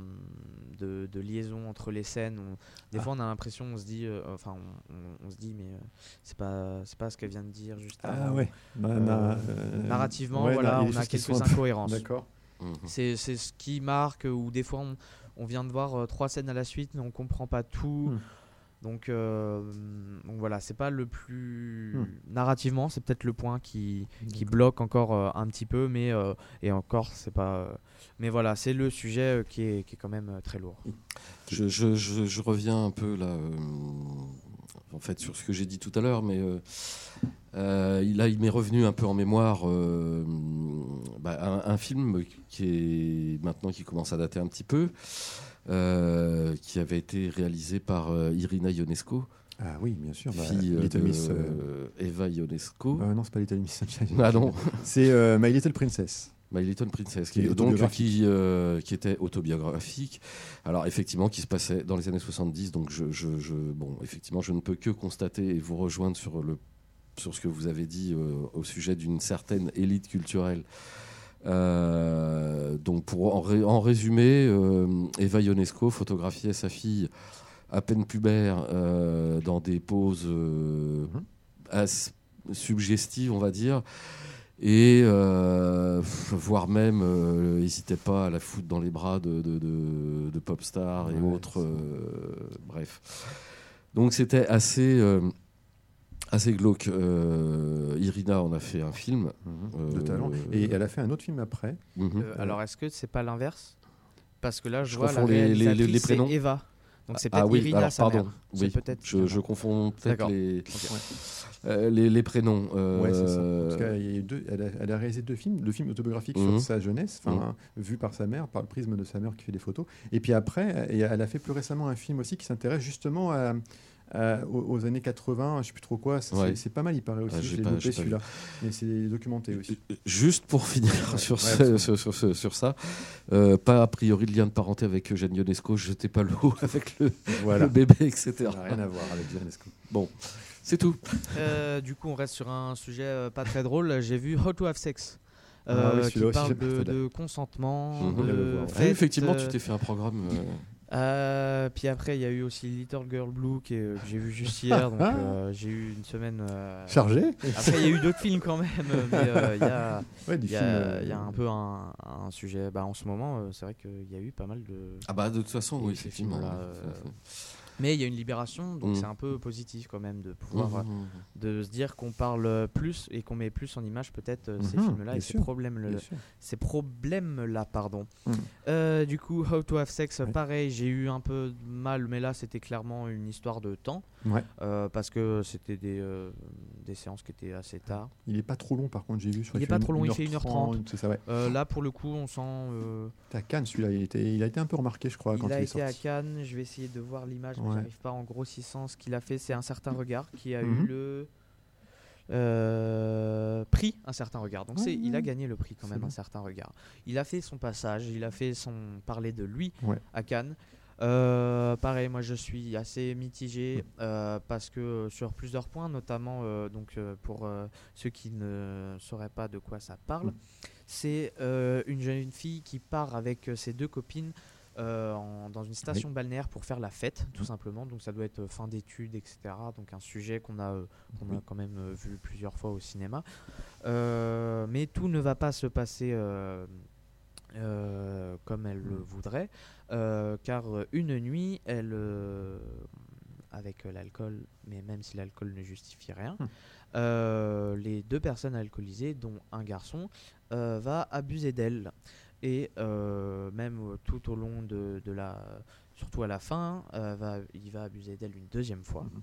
de, de liaison entre les scènes. On- des Ah. fois, on a l'impression, on se dit, euh, enfin, on, on- on se dit, mais euh, c'est pas, c'est pas ce qu'elle vient de dire juste Ah avant. ouais. Na- na- narrativement, ouais, voilà, on a quelques incohérences. D'accord. Mhm. C'est c'est ce qui marque, ou des fois on, on vient de voir euh, trois scènes à la suite, mais on comprend pas tout. Hmm. Donc, euh, donc voilà, c'est pas le plus. Hmm. Narrativement, c'est peut-être le point qui, bloque encore euh, un petit peu, mais. euh, et encore, c'est pas. mais voilà, c'est le sujet qui, est, qui est quand même très lourd. Je, je- je- je reviens un peu là, en fait, sur ce que j'ai dit tout à l'heure, mais il- là, il m'est revenu un peu en mémoire bah, un, un film qui est maintenant qui commence à dater un petit peu, qui avait été réalisé par euh, Irina Ionesco, Ah oui, bien sûr. bah, fille Little de Miss. euh, euh, Eva Ionesco. euh, non, c'est pas Little Miss. Ah non. C'est euh, My Little Princess. My Little Princess, Qui est donc, qui, euh, qui était autobiographique. Alors effectivement, qui se passait dans les années 70. Donc je, je- je- bon, effectivement, je ne peux que constater et vous rejoindre sur le sur ce que vous avez dit euh, au sujet d'une certaine élite culturelle. Euh, donc pour en, ré- en résumé, euh, Eva Ionesco photographiait sa fille à peine pubère euh, dans des poses as- suggestives, on va dire. Et voire même, n'hésitait pas à la foutre dans les bras de, de, de- de pop stars et Ouais, autres. bref. Donc c'était assez, assez glauque. Euh, Irina en a fait un film. de Euh, talent. Et elle a fait un autre film après. Mhm. Euh, alors, est-ce que c'est pas l'inverse? Parce que là, je, Je vois la les- les- les- prénoms. Eva. Donc c'est Ah peut-être oui, Irina, alors, sa pardon. mère. C'est Oui, peut-être je, je confonds peut-être D'accord. les, euh, les, les prénoms. Ouais, c'est ça. Euh, Parce qu'elle il y a eu deux- elle, a, elle a réalisé deux films, le film autobiographique Mhm. sur sa jeunesse, enfin, vu par sa mère, par le prisme de sa mère qui fait des photos. Et puis après, elle a fait plus récemment un film aussi qui s'intéresse justement à- à- aux, aux années 80, je sais plus trop quoi. C'est Ouais. pas mal, il paraît aussi. Ah, j'ai je pas celui-là. Mais c'est documenté aussi. Juste pour <laughs> finir Ouais, sur, ouais, ce- absolument. sur, sur ce- sur ça, euh, pas a priori de lien de parenté avec Eugène Ionesco, jetez pas l'eau <laughs> avec le, Voilà. le bébé, etc. Ça rien à voir avec Ionesco. Bon, c'est tout. Euh, du coup, on reste sur un sujet euh, pas très drôle. J'ai vu How to Have Sex. Ah euh, oui, qui celui-là aussi, parle de, consentement. Je de. Ah fête, effectivement, tu euh, t'es fait un programme. Euh, puis après, il y a eu aussi Little Girl Blue que j'ai vu juste hier, donc Ah. euh, j'ai eu une semaine euh, Chargé Après, il y a eu d'autres films quand même, mais euh, il y a, <laughs> Ouais, y a- euh, y un peu un, un sujet. Bah, en ce moment, euh, c'est vrai qu'il y a eu pas mal de. Ah bah de toute façon, oui, ces effectivement. films-là, ouais. Mais il y a une libération, donc Mm. c'est un peu positif quand même de pouvoir Mhm, euh, de se dire qu'on parle plus et qu'on met plus en image peut-être euh, ces Mhm, films-là et ces sûr, problèmes bien sûr. ces problèmes-là, pardon. Mm. Euh, du coup, How to Have Sex, Ouais. pareil, j'ai eu un peu de mal, mais là c'était clairement une histoire de temps. Ouais. Euh, parce que c'était des, euh, des séances qui étaient assez tard. Il est pas trop long par contre, j'ai vu. crois Il est qu'il pas trop long, il fait 1h30, 1h30. C'est ça, ouais. Euh, là pour le coup, on sent. T'es à Cannes celui-là, il, était- il a été un peu remarqué, je crois, quand il a il est été à. Cannes, je vais essayer de voir l'image, mais Ouais. j'arrive pas en grossissant. Ce qu'il a fait, c'est un certain regard qui a eu Mhm. le euh, prix un certain regard. Donc c'est, il a gagné le prix quand même un certain regard. Il a fait son passage, il a fait son parler de lui Ouais. à Cannes. Euh, pareil, moi je suis assez mitigé Mm. euh, parce que euh, sur plusieurs points, notamment euh, donc pour ceux qui ne sauraient pas de quoi ça parle, Mm. c'est une jeune fille qui part avec ses deux copines en- dans une station balnéaire pour faire la fête, tout Mm. simplement. Donc ça doit être fin d'études, etc. Donc un sujet qu'on a, qu'on a quand même vu plusieurs fois au cinéma. Mais tout ne va pas se passer euh, comme elle le voudrait, euh, car euh, une nuit, elle, euh, avec l'alcool, mais même si l'alcool ne justifie rien, euh, les deux personnes alcoolisées, dont un garçon, va abuser d'elle. Et même tout au long de, de la, surtout à la fin, va, il va abuser d'elle une deuxième fois. Mhm.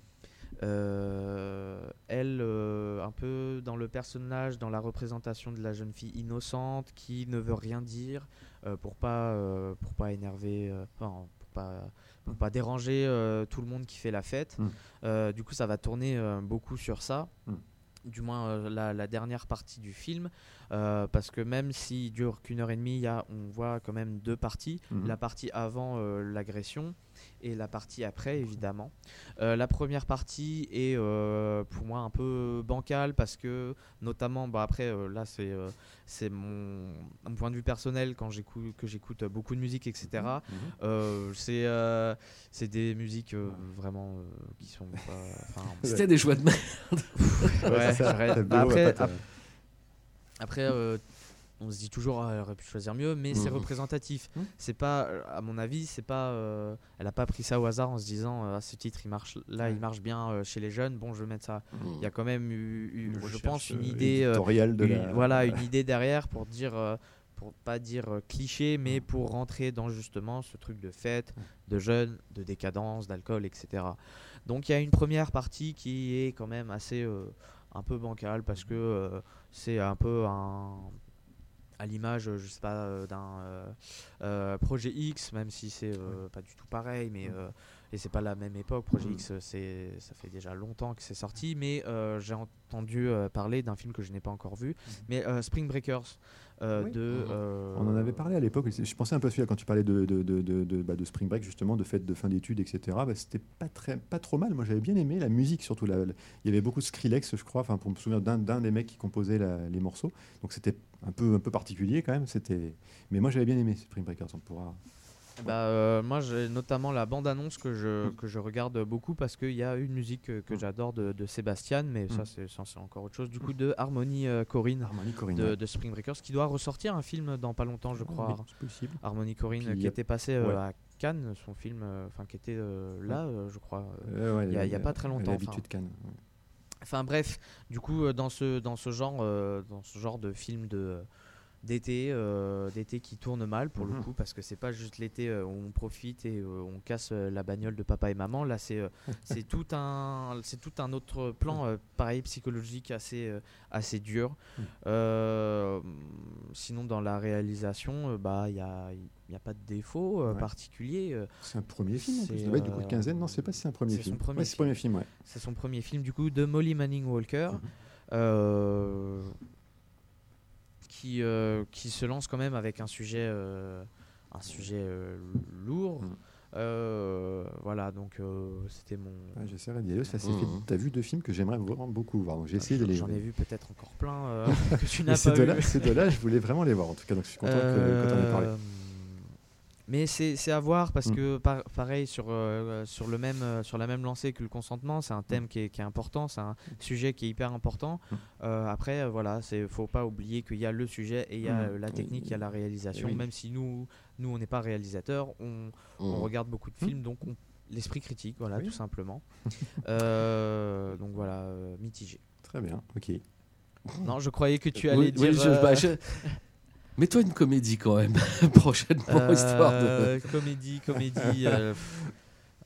Euh, elle, euh, un peu dans le personnage, dans la représentation de la jeune fille innocente qui ne veut rien dire euh, pour pas pour pas énerver, enfin, pour pas pour pas déranger tout le monde qui fait la fête. Mm. Du coup, ça va tourner beaucoup sur ça. Mm. Du moins euh, la, la dernière partie du film, euh, parce que même s'il dure qu'une heure et demie, y a, on voit quand même deux parties. Mhm. La partie avant euh, l'agression et la partie après, évidemment. Euh, la première partie est euh, pour moi un peu bancale parce que, notamment, bah après, euh, là, c'est euh, c'est mon, mon point de vue personnel quand j'écoute que j'écoute beaucoup de musique, etc. Mhm. Euh, c'est euh, c'est des musiques euh, vraiment euh, qui sont pas. <laughs> C'était des choix de merde. ouais. T'as Bah après, après, euh, on se dit toujours, ah, elle aurait pu choisir mieux, mais c'est Mhm. représentatif. Mhm. C'est pas, euh, à mon avis, c'est pas, euh, elle a pas pris ça au hasard en se disant, euh, ah, ce titre il marche, là, il marche bien euh, chez les jeunes. Bon, je vais mettre ça. Il y a quand même eu, je pense, une idée, euh, de une- la- voilà, une idée derrière pour dire, euh, pour pas dire cliché, mais pour rentrer dans justement ce truc de fête, de jeunes, de décadence, d'alcool, etc. Donc il y a une première partie qui est quand même assez euh, un peu bancale parce que euh, c'est un peu un à l'image, euh, je sais pas, euh, d'un euh, projet X, même si c'est pas du tout pareil, mais euh, et c'est pas la même époque. Projet X, euh, c'est ça fait déjà longtemps que c'est sorti, mais euh, j'ai entendu euh, parler d'un film que je n'ai pas encore vu, mais euh, Spring Breakers euh, Oui. de. euh, On en avait parlé à l'époque. Je pensais un peu à celui-là quand tu parlais de, de, de, de, de- bah, de Spring Break, justement, de fête de fin d'études, etc. Bah, C'était pas, très, pas trop mal. Moi, j'avais bien aimé la musique, surtout. La, la- il y avait beaucoup de Skrillex, je crois, enfin, pour me souvenir d'un des mecs qui composait la- les morceaux. Donc, c'était un peu, un peu particulier quand même. C'était... Mais moi, j'avais bien aimé Spring Breakers. On pourra. Bah, euh, moi, j'ai notamment la bande-annonce que Mm. je, que je regarde beaucoup parce qu'il y a une musique que, que j'adore de, de Sébastien, mais Mm. ça, c'est encore autre chose. Du coup, de Harmony euh, Corinne, Harmony Corinne, de, ouais. de Spring Breakers, qui doit ressortir un film dans pas longtemps, je Oh, crois. oui, c'est possible. Harmony Corinne, Puis qui était passé euh, ouais. à Cannes, son film, enfin, qui était là, je crois. Il y a, pas très longtemps. l'habitude Cannes, ouais. Enfin bref, du coup dans ce dans ce genre euh, dans ce genre de film de d'été euh, d'été qui tourne mal pour le Mhm. coup parce que c'est pas juste l'été euh, où on profite et euh, on casse la bagnole de papa et maman là c'est <laughs> c'est tout un c'est tout un autre plan pareil psychologique assez assez dur. Euh, sinon dans la réalisation bah il y a il y a pas de défaut Ouais. particulier C'est un premier film en plus. être du coup de quinzaine. Non, c'est pas si c'est un premier son film. premier Ouais, c'est le premier film, ouais. c'est son premier film du coup de Molly Manning Walker Mhm. euh, qui, euh, qui se lance quand même avec un sujet, euh, un sujet euh, lourd. Euh, voilà, donc euh, c'était mon. Ouais, J'essaierai d'y aller. Ça, c'est Mhm. fait. T'as vu deux films que j'aimerais vraiment beaucoup voir. Donc j'ai essayé de les J'en ai vu peut-être encore plein euh, <laughs> que tu n'as pas ces deux-là, je voulais vraiment les voir en tout cas. Donc je suis content que, que tu en aies parlé. Euh, Mais c'est à voir parce Mm. que par- pareil sur euh, sur le même euh, sur la même lancée que le consentement, c'est un thème qui est, qui est important, c'est un sujet qui est hyper important. Mm. Euh, après euh, voilà, c'est faut pas oublier qu'il y a le sujet et il y a Mm. euh, la technique, il y a la réalisation. Oui. Même si nous nous on n'est pas réalisateur, on, on Mm. regarde beaucoup de Mm. films donc on l'esprit critique, voilà, tout simplement. <laughs> Euh, donc voilà, euh, mitigé. Très bien, ok. Non, je croyais que tu allais oui, dire. je- euh, bah, je- <laughs> Mets-toi une comédie quand même, <laughs> prochainement, histoire de. Euh, Comédie, comédie. euh.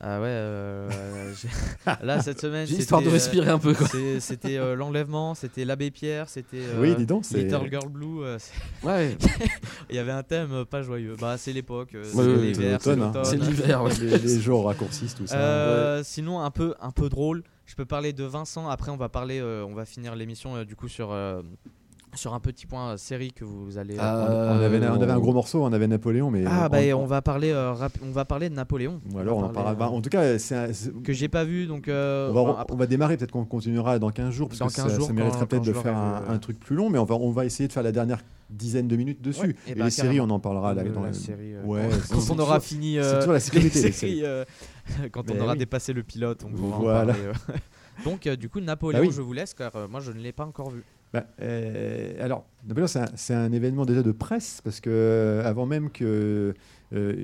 Ah ouais, euh, j'ai- <laughs> là cette semaine. J'ai histoire de c'était, euh, respirer un peu, quoi. c'est- C'était euh, l'enlèvement, c'était l'abbé Pierre, c'était. euh, Oui, dis donc, c'est- Little Girl Blue. euh, c'est- Ouais. <laughs> Il y avait un thème euh, pas joyeux. Bah, c'est l'époque, euh, c'est Ouais, ouais, l'hiver, c'est l'automne, hein. l'automne. C'est l'hiver, ouais. les, les jours raccourcissent, tout ça. Euh, Sinon, un peu, un peu drôle. Je peux parler de Vincent. Après, on va parler, euh, on va finir l'émission euh, du coup sur euh, sur un petit point euh, série que vous allez. euh, on, avait, on avait un gros morceau, on avait Napoléon, mais Ah on- bah on- on, va parler, euh, on va parler de Napoléon. Ou alors on parlera. parler, bah, en tout cas, c'est euh, que j'ai pas vu donc. euh, on, va, on démarrer, peut-être qu'on continuera dans 15 jours, parce Dans que 15 ça, jours, ça mériterait peut-être de faire un, truc plus long, mais on va, on va essayer de faire la dernière dizaine de minutes dessus. Ouais, et et bah, les séries, carrément. on en parlera là, Euh, dans la la- série, euh, ouais, quand, on aura fini c'est euh, toujours la <laughs> sécurité. les séries, euh, quand on aura dépassé le pilote, on pourra en Voilà. parler, euh. <laughs> Donc euh, du coup Napoléon, Bah je vous laisse car euh, moi je ne l'ai pas encore vu. Bah, euh, alors, Napoléon, c'est un, événement déjà de presse, parce que euh, avant même que, euh,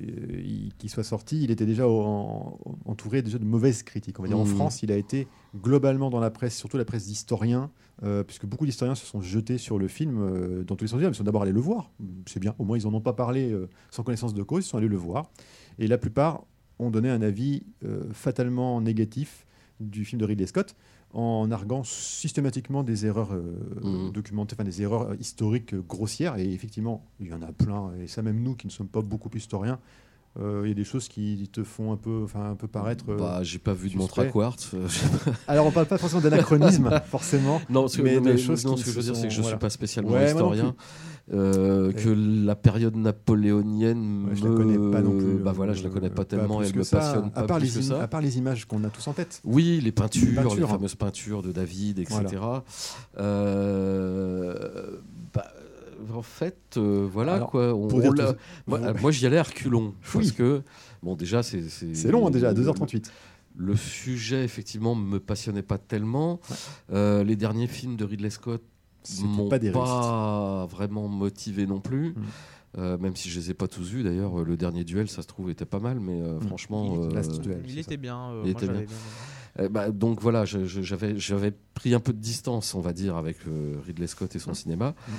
il- qu'il soit sorti, il était déjà en- entouré déjà de mauvaises critiques. On va dire en Mhm. France, il a été globalement dans la presse, surtout la presse d'historiens, euh, puisque beaucoup d'historiens se sont jetés sur le film euh, dans tous les sens du terme. Ils sont d'abord allés le voir, c'est bien, au moins ils n'en ont pas parlé sans connaissance de cause, ils sont allés le voir. Et la plupart ont donné un avis fatalement négatif du film de Ridley Scott en arguant systématiquement des erreurs euh, Mhm. documentées, enfin des erreurs historiques grossières. Et effectivement, il y en a plein. Et ça, même nous qui ne sommes pas beaucoup historiens, euh, il y a des choses qui te font un peu, enfin, un peu paraître. euh, Bah, j'ai pas vu de montre à quartz. euh, pas- <laughs> Alors, on parle pas forcément d'anachronisme, <laughs> forcément. Non, ce que, mais non, des mais- choses non, qui ce que je veux dire, c'est que je voilà. suis pas spécialement Ouais, historien. euh, que la période napoléonienne, Ouais, je me... la connais pas non plus. Bah voilà, je la connais pas pas tellement, plus elle me ça, passionne à pas part plus les que im- ça. À part les images qu'on a tous en tête. Oui, les peintures, les, peintures, hein. fameuses peintures de David, etc. Voilà. Euh, bah, en fait, euh, voilà Alors, quoi. On, on l'a- moi, euh, j'y allais à reculons. Oui. Parce que, bon, déjà, c'est. C'est long hein, déjà, 2h38. Le sujet, effectivement, me passionnait pas tellement. Euh, les derniers films de Ridley Scott m'ont pas vraiment motivé non plus. Mm. Euh, même si je les ai pas tous vus d'ailleurs, euh, le dernier duel, ça se trouve, était pas mal, mais euh, Mm. franchement, Il- euh, Last Duel, Il était bien. euh, Il moi, était bien. euh, bah, donc voilà, j'avais pris un peu de distance, on va dire, avec euh, Ridley Scott et son cinéma. Mm.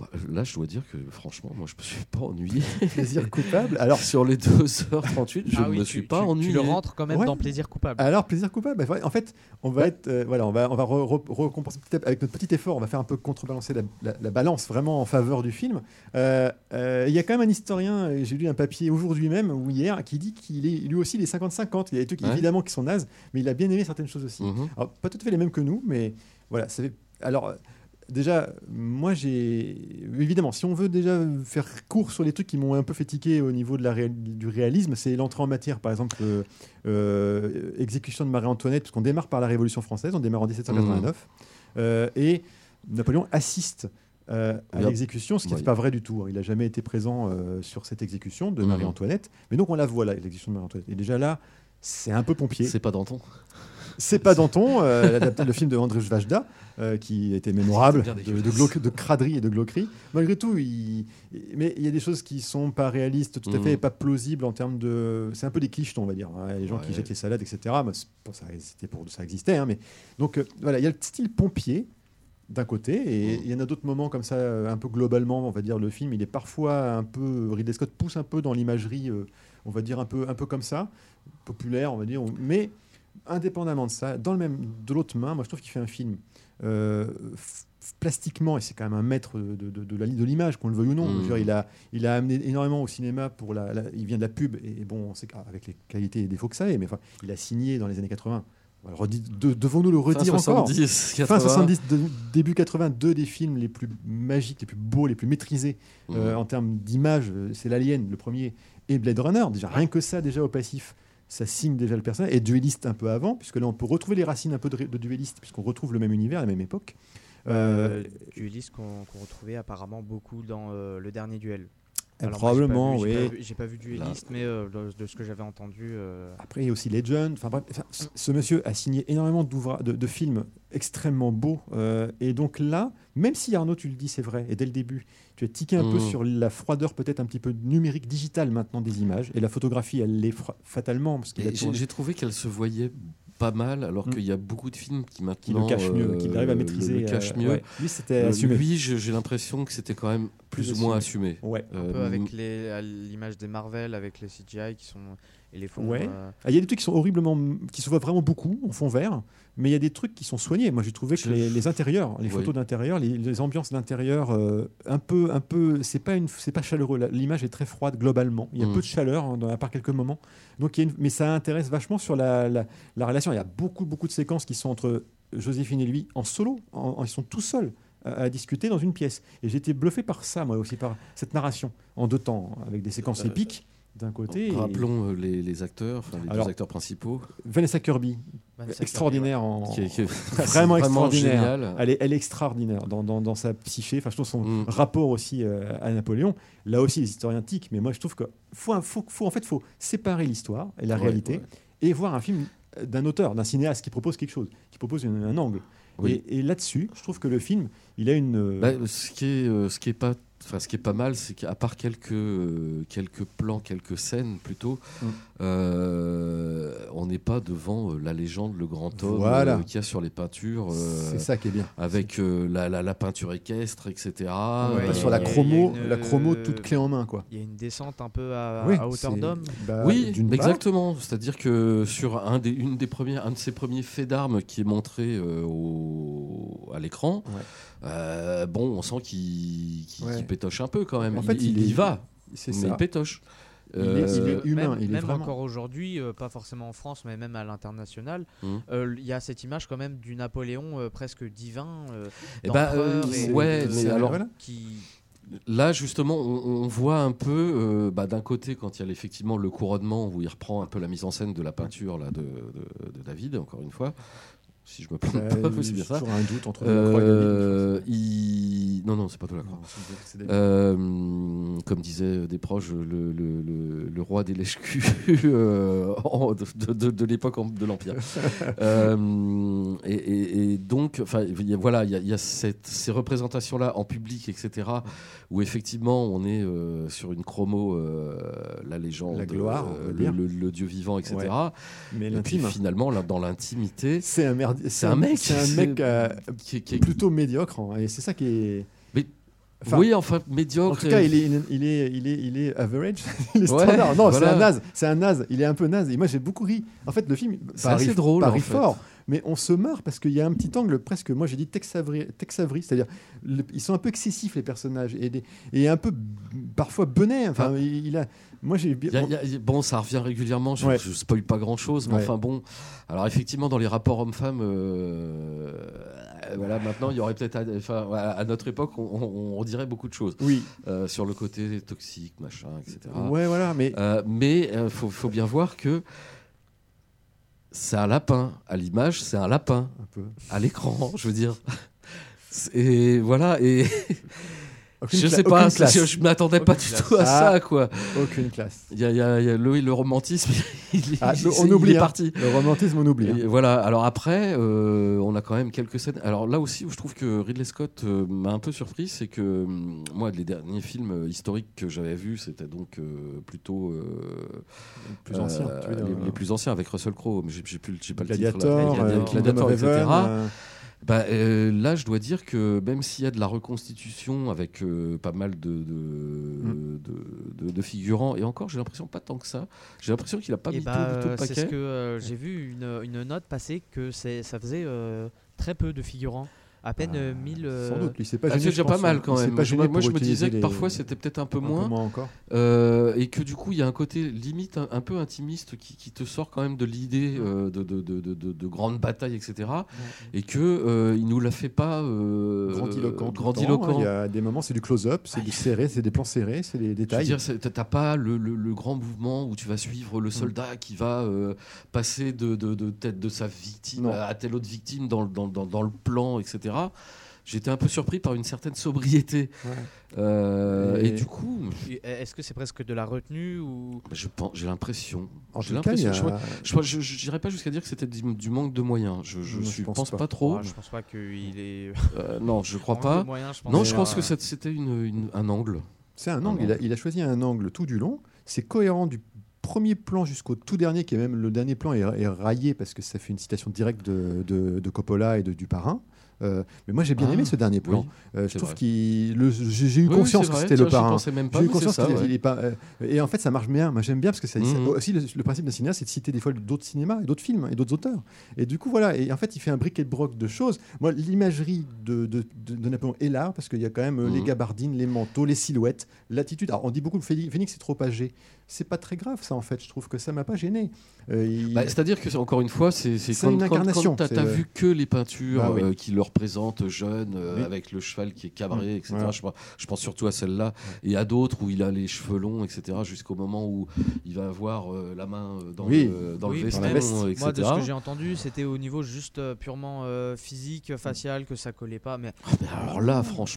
Bah, là, je dois dire que franchement, moi, je me suis pas ennuyé. <laughs> Plaisir coupable. Alors, Sur les 2h38, je Ah ne oui, me tu- suis tu- pas tu ennuyé. le rentres quand même Ouais. dans plaisir coupable. Alors, plaisir coupable. bah, En fait, on va être, euh, voilà, on va, on va re- re- recompenser petit à- avec notre petit effort. On va faire un peu contrebalancer la, la- la balance vraiment en faveur du film. Euh, euh, Il y a quand même un historien. J'ai lu un papier aujourd'hui même ou hier qui dit qu'il est lui aussi les 50-50. Il y a des trucs Ouais. évidemment qui sont nazes, mais il a bien aimé certaines choses aussi. Mhm. Alors, pas tout à fait les mêmes que nous, mais voilà. ça fait- Alors, euh, déjà, moi, j'ai. Évidemment, si on veut déjà faire court sur les trucs qui m'ont un peu fait tiquer au niveau de la réal- du réalisme, c'est l'entrée en matière, par exemple, euh, euh, exécution de Marie-Antoinette, puisqu'on démarre par la Révolution française, on démarre en 1789, euh, et Napoléon assiste. à l'exécution, ce qui n'est Oui. pas vrai du tout. hein. Il n'a jamais été présent sur cette exécution de Mhm. Marie-Antoinette. Mais donc on la voit là, l'exécution de Marie-Antoinette. Et déjà là, c'est un peu pompier. C'est pas Danton. C'est pas Danton, euh, le film de Andrzej Vajda, euh, qui était mémorable, de, de, de craderie et de glauquerie. Malgré tout, il, mais il y a des choses qui sont pas réalistes, tout à fait, et pas plausibles en termes de. C'est un peu des clichés, on va dire. hein. Les gens qui jettent les salades, etc. Ça, pour ça existait, hein, mais donc euh, voilà, il y a le style pompier d'un côté, et Mhm. il y en a d'autres moments comme ça, un peu globalement, on va dire le film, il est parfois un peu Ridley Scott pousse un peu dans l'imagerie, euh, on va dire un peu, un peu comme ça, populaire, on va dire, mais indépendamment de ça, dans le même, de l'autre main, moi je trouve qu'il fait un film euh, plastiquement, et c'est quand même un maître de, de, de l'image, qu'on le veuille ou non. Dire, il, a, il a amené énormément au cinéma pour la, la- il vient de la pub, et bon, on sait qu'avec les qualités et défauts que ça est, mais enfin, il a signé dans les années 80. Alors, redis- de- devons-nous le Fin redire encore 70, Fin 80. 70, de- début 80, deux des films les plus magiques, les plus beaux, les plus maîtrisés euh, Mhm. en termes d'image, euh, c'est l'Alien, le premier, et Blade Runner. Déjà, rien que ça, déjà au passif, ça signe déjà le personnage. Et Dueliste un peu avant, puisque là, on peut retrouver les racines un peu de, de Dueliste, puisqu'on retrouve le même univers, la même époque. Euh, Euh, Dueliste qu'on qu'on retrouvait apparemment beaucoup dans euh, le dernier duel. Alors moi, j'ai pas probablement, vu- j'ai oui. pas vu- J'ai pas vu du liste, mais euh, de, de ce que j'avais entendu. euh, Après, il y a aussi Legend. Enfin, bref, enfin, ce- monsieur a signé énormément de, de films extrêmement beaux. euh, et donc là, même si Arnaud, tu le dis, c'est vrai, et dès le début, tu as tiqué un peu Mhm. sur la froideur peut-être un petit peu numérique, digitale maintenant des images. Et la photographie, elle l'est fra- fatalement. Parce qu'il a Et J'ai tourné- j'ai trouvé qu'elle se voyait pas mal, alors Mm. qu'il y a beaucoup de films qui qui maintenant le cache mieux, euh, qui arrive à le- maîtriser. le cachent euh, mieux. ouais. Lui, c'était Euh, assumé. Lui, j'ai l'impression que c'était quand même plus, Plus ou moins assumé. Ouais. un Euh, peu avec à l'image des Marvel, avec les CGI qui sont et les fonds. Ouais. euh, Ah, Il y a des trucs qui sont horriblement, qui se voient vraiment beaucoup en fond vert, mais il y a des trucs qui sont soignés. Moi, j'ai trouvé que les, les intérieurs, les photos d'intérieur, les, les ambiances d'intérieur, euh, un peu, un peu, c'est pas une, c'est pas chaleureux. L'image est très froide globalement. Il y a Mm. peu de chaleur, hein, dans, à part quelques moments. Donc, il y a une- mais ça intéresse vachement sur la, la, la relation. Il y a beaucoup, beaucoup de séquences qui sont entre Joséphine et lui en solo. En- en- ils sont tout seuls à, discuter dans une pièce. Et j'ai été bluffé par ça, moi aussi, par cette narration en deux temps, avec des séquences Euh, épiques d'un côté. Rappelons euh, les, les acteurs, les Alors, deux acteurs principaux. Vanessa Kirby, Vanessa extraordinaire en, Qui est- qui est <laughs> vraiment extraordinaire. Elle est, elle est extraordinaire dans, dans, dans sa psyché. Enfin, je trouve son Mm. rapport aussi euh, à Napoléon. Là aussi, les historiens tiquent, mais moi, je trouve que faut, faut, faut en fait, faut séparer l'histoire et la Ouais, réalité ouais. et voir un film d'un auteur, d'un cinéaste qui propose quelque chose, qui propose une- un angle. Oui. Et, et là-dessus, je trouve que le film, il a une. euh, Bah, ce qui est, euh, ce qui est pas, ce qui est pas mal, c'est qu'à part quelques, euh, quelques plans, quelques scènes plutôt, Mm. Euh, on n'est pas devant euh, la légende, le grand homme Voilà. euh, qu'il y a sur les peintures. euh, c'est ça qui est bien. Avec euh, la, la, la peinture équestre, etc. Ouais, Euh, sur la chromo, une- la chromo toute clé en main, quoi. Il y a une descente un peu à, Oui, à hauteur d'homme. bah, oui, exactement. C'est-à-dire que sur un des, une des premières, un de ses premiers faits d'armes qui est montré euh, au, à l'écran, Ouais. euh, bon, on sent qu'il Ouais. pétoche un peu quand même. En il, fait, il il y va, C'est ça. il pétoche. Il est- Euh, il est humain, même, il est même vraiment. encore aujourd'hui, euh, pas forcément en France, mais même à l'international, Mhm. euh, il y a cette image quand même du Napoléon euh, presque divin. euh, Eh ben, euh, et ouais, mais alors- voilà. qui Là, justement, on, on voit un peu, euh, bah, d'un côté, quand il y a effectivement le couronnement où il reprend un peu la mise en scène de la peinture là, de, de- de David, encore une fois, si je me Euh, pas, c'est bien ça. toujours un doute entre Delacroix et David, il... Non, non, c'est pas Delacroix. Non. Euh, comme disait des proches, le, le- le- le roi des lèches-culs <laughs> euh, de, de- de l'époque de l'Empire. <laughs> Euh, et, et- et donc, y a- voilà, il y a, il y a cette- ces représentations-là en public, etc., où effectivement on est euh, sur une chromo, la légende, La gloire, le, dieu vivant, etc. Ouais. Mais Et puis finalement, là, dans l'intimité, C'est un, merde- c'est un mec, C'est un mec euh, qui, qui est plutôt médiocre. hein, et c'est ça qui est. Mais- Enfin, oui, enfin En médiocre. tout cas, il est, il est, il est, il est average. <laughs> il est Ouais, standard. Non, c'est voilà. un naze. C'est un naze. Il est un peu naze. Et moi, j'ai beaucoup ri. En fait, le film. C'est assez drôle, pas en ri fait. fort. Mais on se marre parce qu'il y a un petit angle presque. Moi, j'ai dit Tex Avery, Tex Avery, c'est-à-dire le- ils sont un peu excessifs les personnages et, des- et un peu parfois benets. Enfin, Ah. il, il a. Moi, j'ai bon, ça revient régulièrement. Je, Ouais. je spoil pas grand chose, mais Ouais. enfin bon. Alors effectivement, dans les rapports hommes-femmes, euh, euh, voilà, maintenant il y aurait peut-être, à, enfin, à à notre époque, on, on, on dirait beaucoup de choses Oui. euh, sur le côté toxique, machin, etc. Ouais, voilà. Mais Euh, mais faut bien voir que c'est un lapin. À l'image, c'est un lapin. un peu. À l'écran, je veux dire. Et voilà. Et <laughs> Aucune je sais pas, je, je m'attendais pas du classe. tout à Ah. ça, quoi. Aucune classe. Il y a, il y a- il y a le, le romantisme, <laughs> il, Ah, il- on il oublie. est hein. parti. Le romantisme, on oublie. hein. Voilà. Alors après, euh, on a quand même quelques scènes. Alors là aussi, où je trouve que Ridley Scott euh, m'a un peu surpris, c'est que hum, moi, les derniers films historiques que j'avais vus, c'était donc euh, plutôt Plus ancien. tu veux dire, les, les plus anciens avec Russell Crowe. Mais j'ai j'ai plus, j'ai pas le titre. Gladiator, Gladiator, etc. Bah, euh, là, je dois dire que même s'il y a de la reconstitution avec euh, pas mal de, de, Mm. de, de- de figurants, et encore, j'ai l'impression pas tant que ça. J'ai l'impression qu'il a pas Eh mis bah, tout, le euh, c'est paquet. ce que euh, j'ai vu une, une note passer que c'est ça faisait euh, très peu de figurants, à peine Ah, euh, 1000. euh, Sans doute, lui, c'est pas Ah, gêné, déjà pas mal hein. quand même. pas gêné moi, je me disais que parfois c'était peut-être un peu un moins. encore. Euh, et que du coup il y a un côté limite un, un peu intimiste qui, qui te sort quand même de l'idée euh, de, de, de, de, de- de grandes batailles etc et que euh, il nous la fait pas euh, Grandiloquent. grandiloquent. hein. Il y a des moments, c'est du close-up, c'est du serré, c'est des plans serrés, c'est des Je veux détails. dire, t'as pas le, le- le grand mouvement où tu vas suivre Mm. le soldat qui va euh, passer de, de, de tête de sa victime Non. à telle autre victime dans, le- dans, dans, dans le plan, etc. j'étais un peu surpris par une certaine sobriété. Euh, et... du coup, Et Est-ce que c'est presque de la retenue ou je pense, j'ai l'impression. En J'ai l'impression. a- Je, je, je, je dirais pas jusqu'à dire que c'était du, du manque de moyens. Je, suis- pense pense, pas. pas, trop. Ah, Je pense pas qu'il est. Euh, non, je crois pas. moyens, je non, je pense euh, que c'était une, une- un angle. C'est un Un angle. Il a, angle. il a choisi un angle tout du long. C'est cohérent du premier plan jusqu'au tout dernier, qui est même le dernier plan est, est raillé parce que ça fait une citation directe de, de- de Coppola et de, du parrain. Euh, mais moi j'ai bien Ah, aimé ce dernier plan. oui, Euh, je trouve qu'il, j'ai eu Oui, conscience que c'était le parrain. J'ai eu conscience qu'il ouais. pas. euh, et en fait ça marche bien. Moi j'aime bien parce que ça, ça- Mhm. aussi le, le principe d'un cinéaste, c'est de citer des fois d'autres cinémas et d'autres films et d'autres auteurs. Et du coup voilà. Et en fait il fait un briquet-broc de choses. Moi l'imagerie de, de, de- de Napoléon est là parce qu'il y a quand même les Mhm. gabardines, les manteaux, les silhouettes, l'attitude. Alors on dit beaucoup que Phoenix est trop âgé. C'est pas très grave ça en fait. Je trouve que ça m'a pas gêné. Euh, il- Bah, C'est-à-dire que, encore une fois, c'est c'est C'est quand, une quand- incarnation, quand t'as c'est t'as le- vu que les peintures Bah oui. euh, qui le représentent jeune, euh, Oui. avec le cheval qui est cabré, Mm. etc. Je, pense, je pense surtout à celle-là, et à d'autres où il a les cheveux longs, etc. Jusqu'au moment où il va avoir euh, la main euh, dans Oui. le, dans Oui, le même, etc. Moi, de ce que j'ai entendu, c'était au niveau juste euh, purement euh, physique, facial, que ça collait pas. Mais Mais alors là, franchement,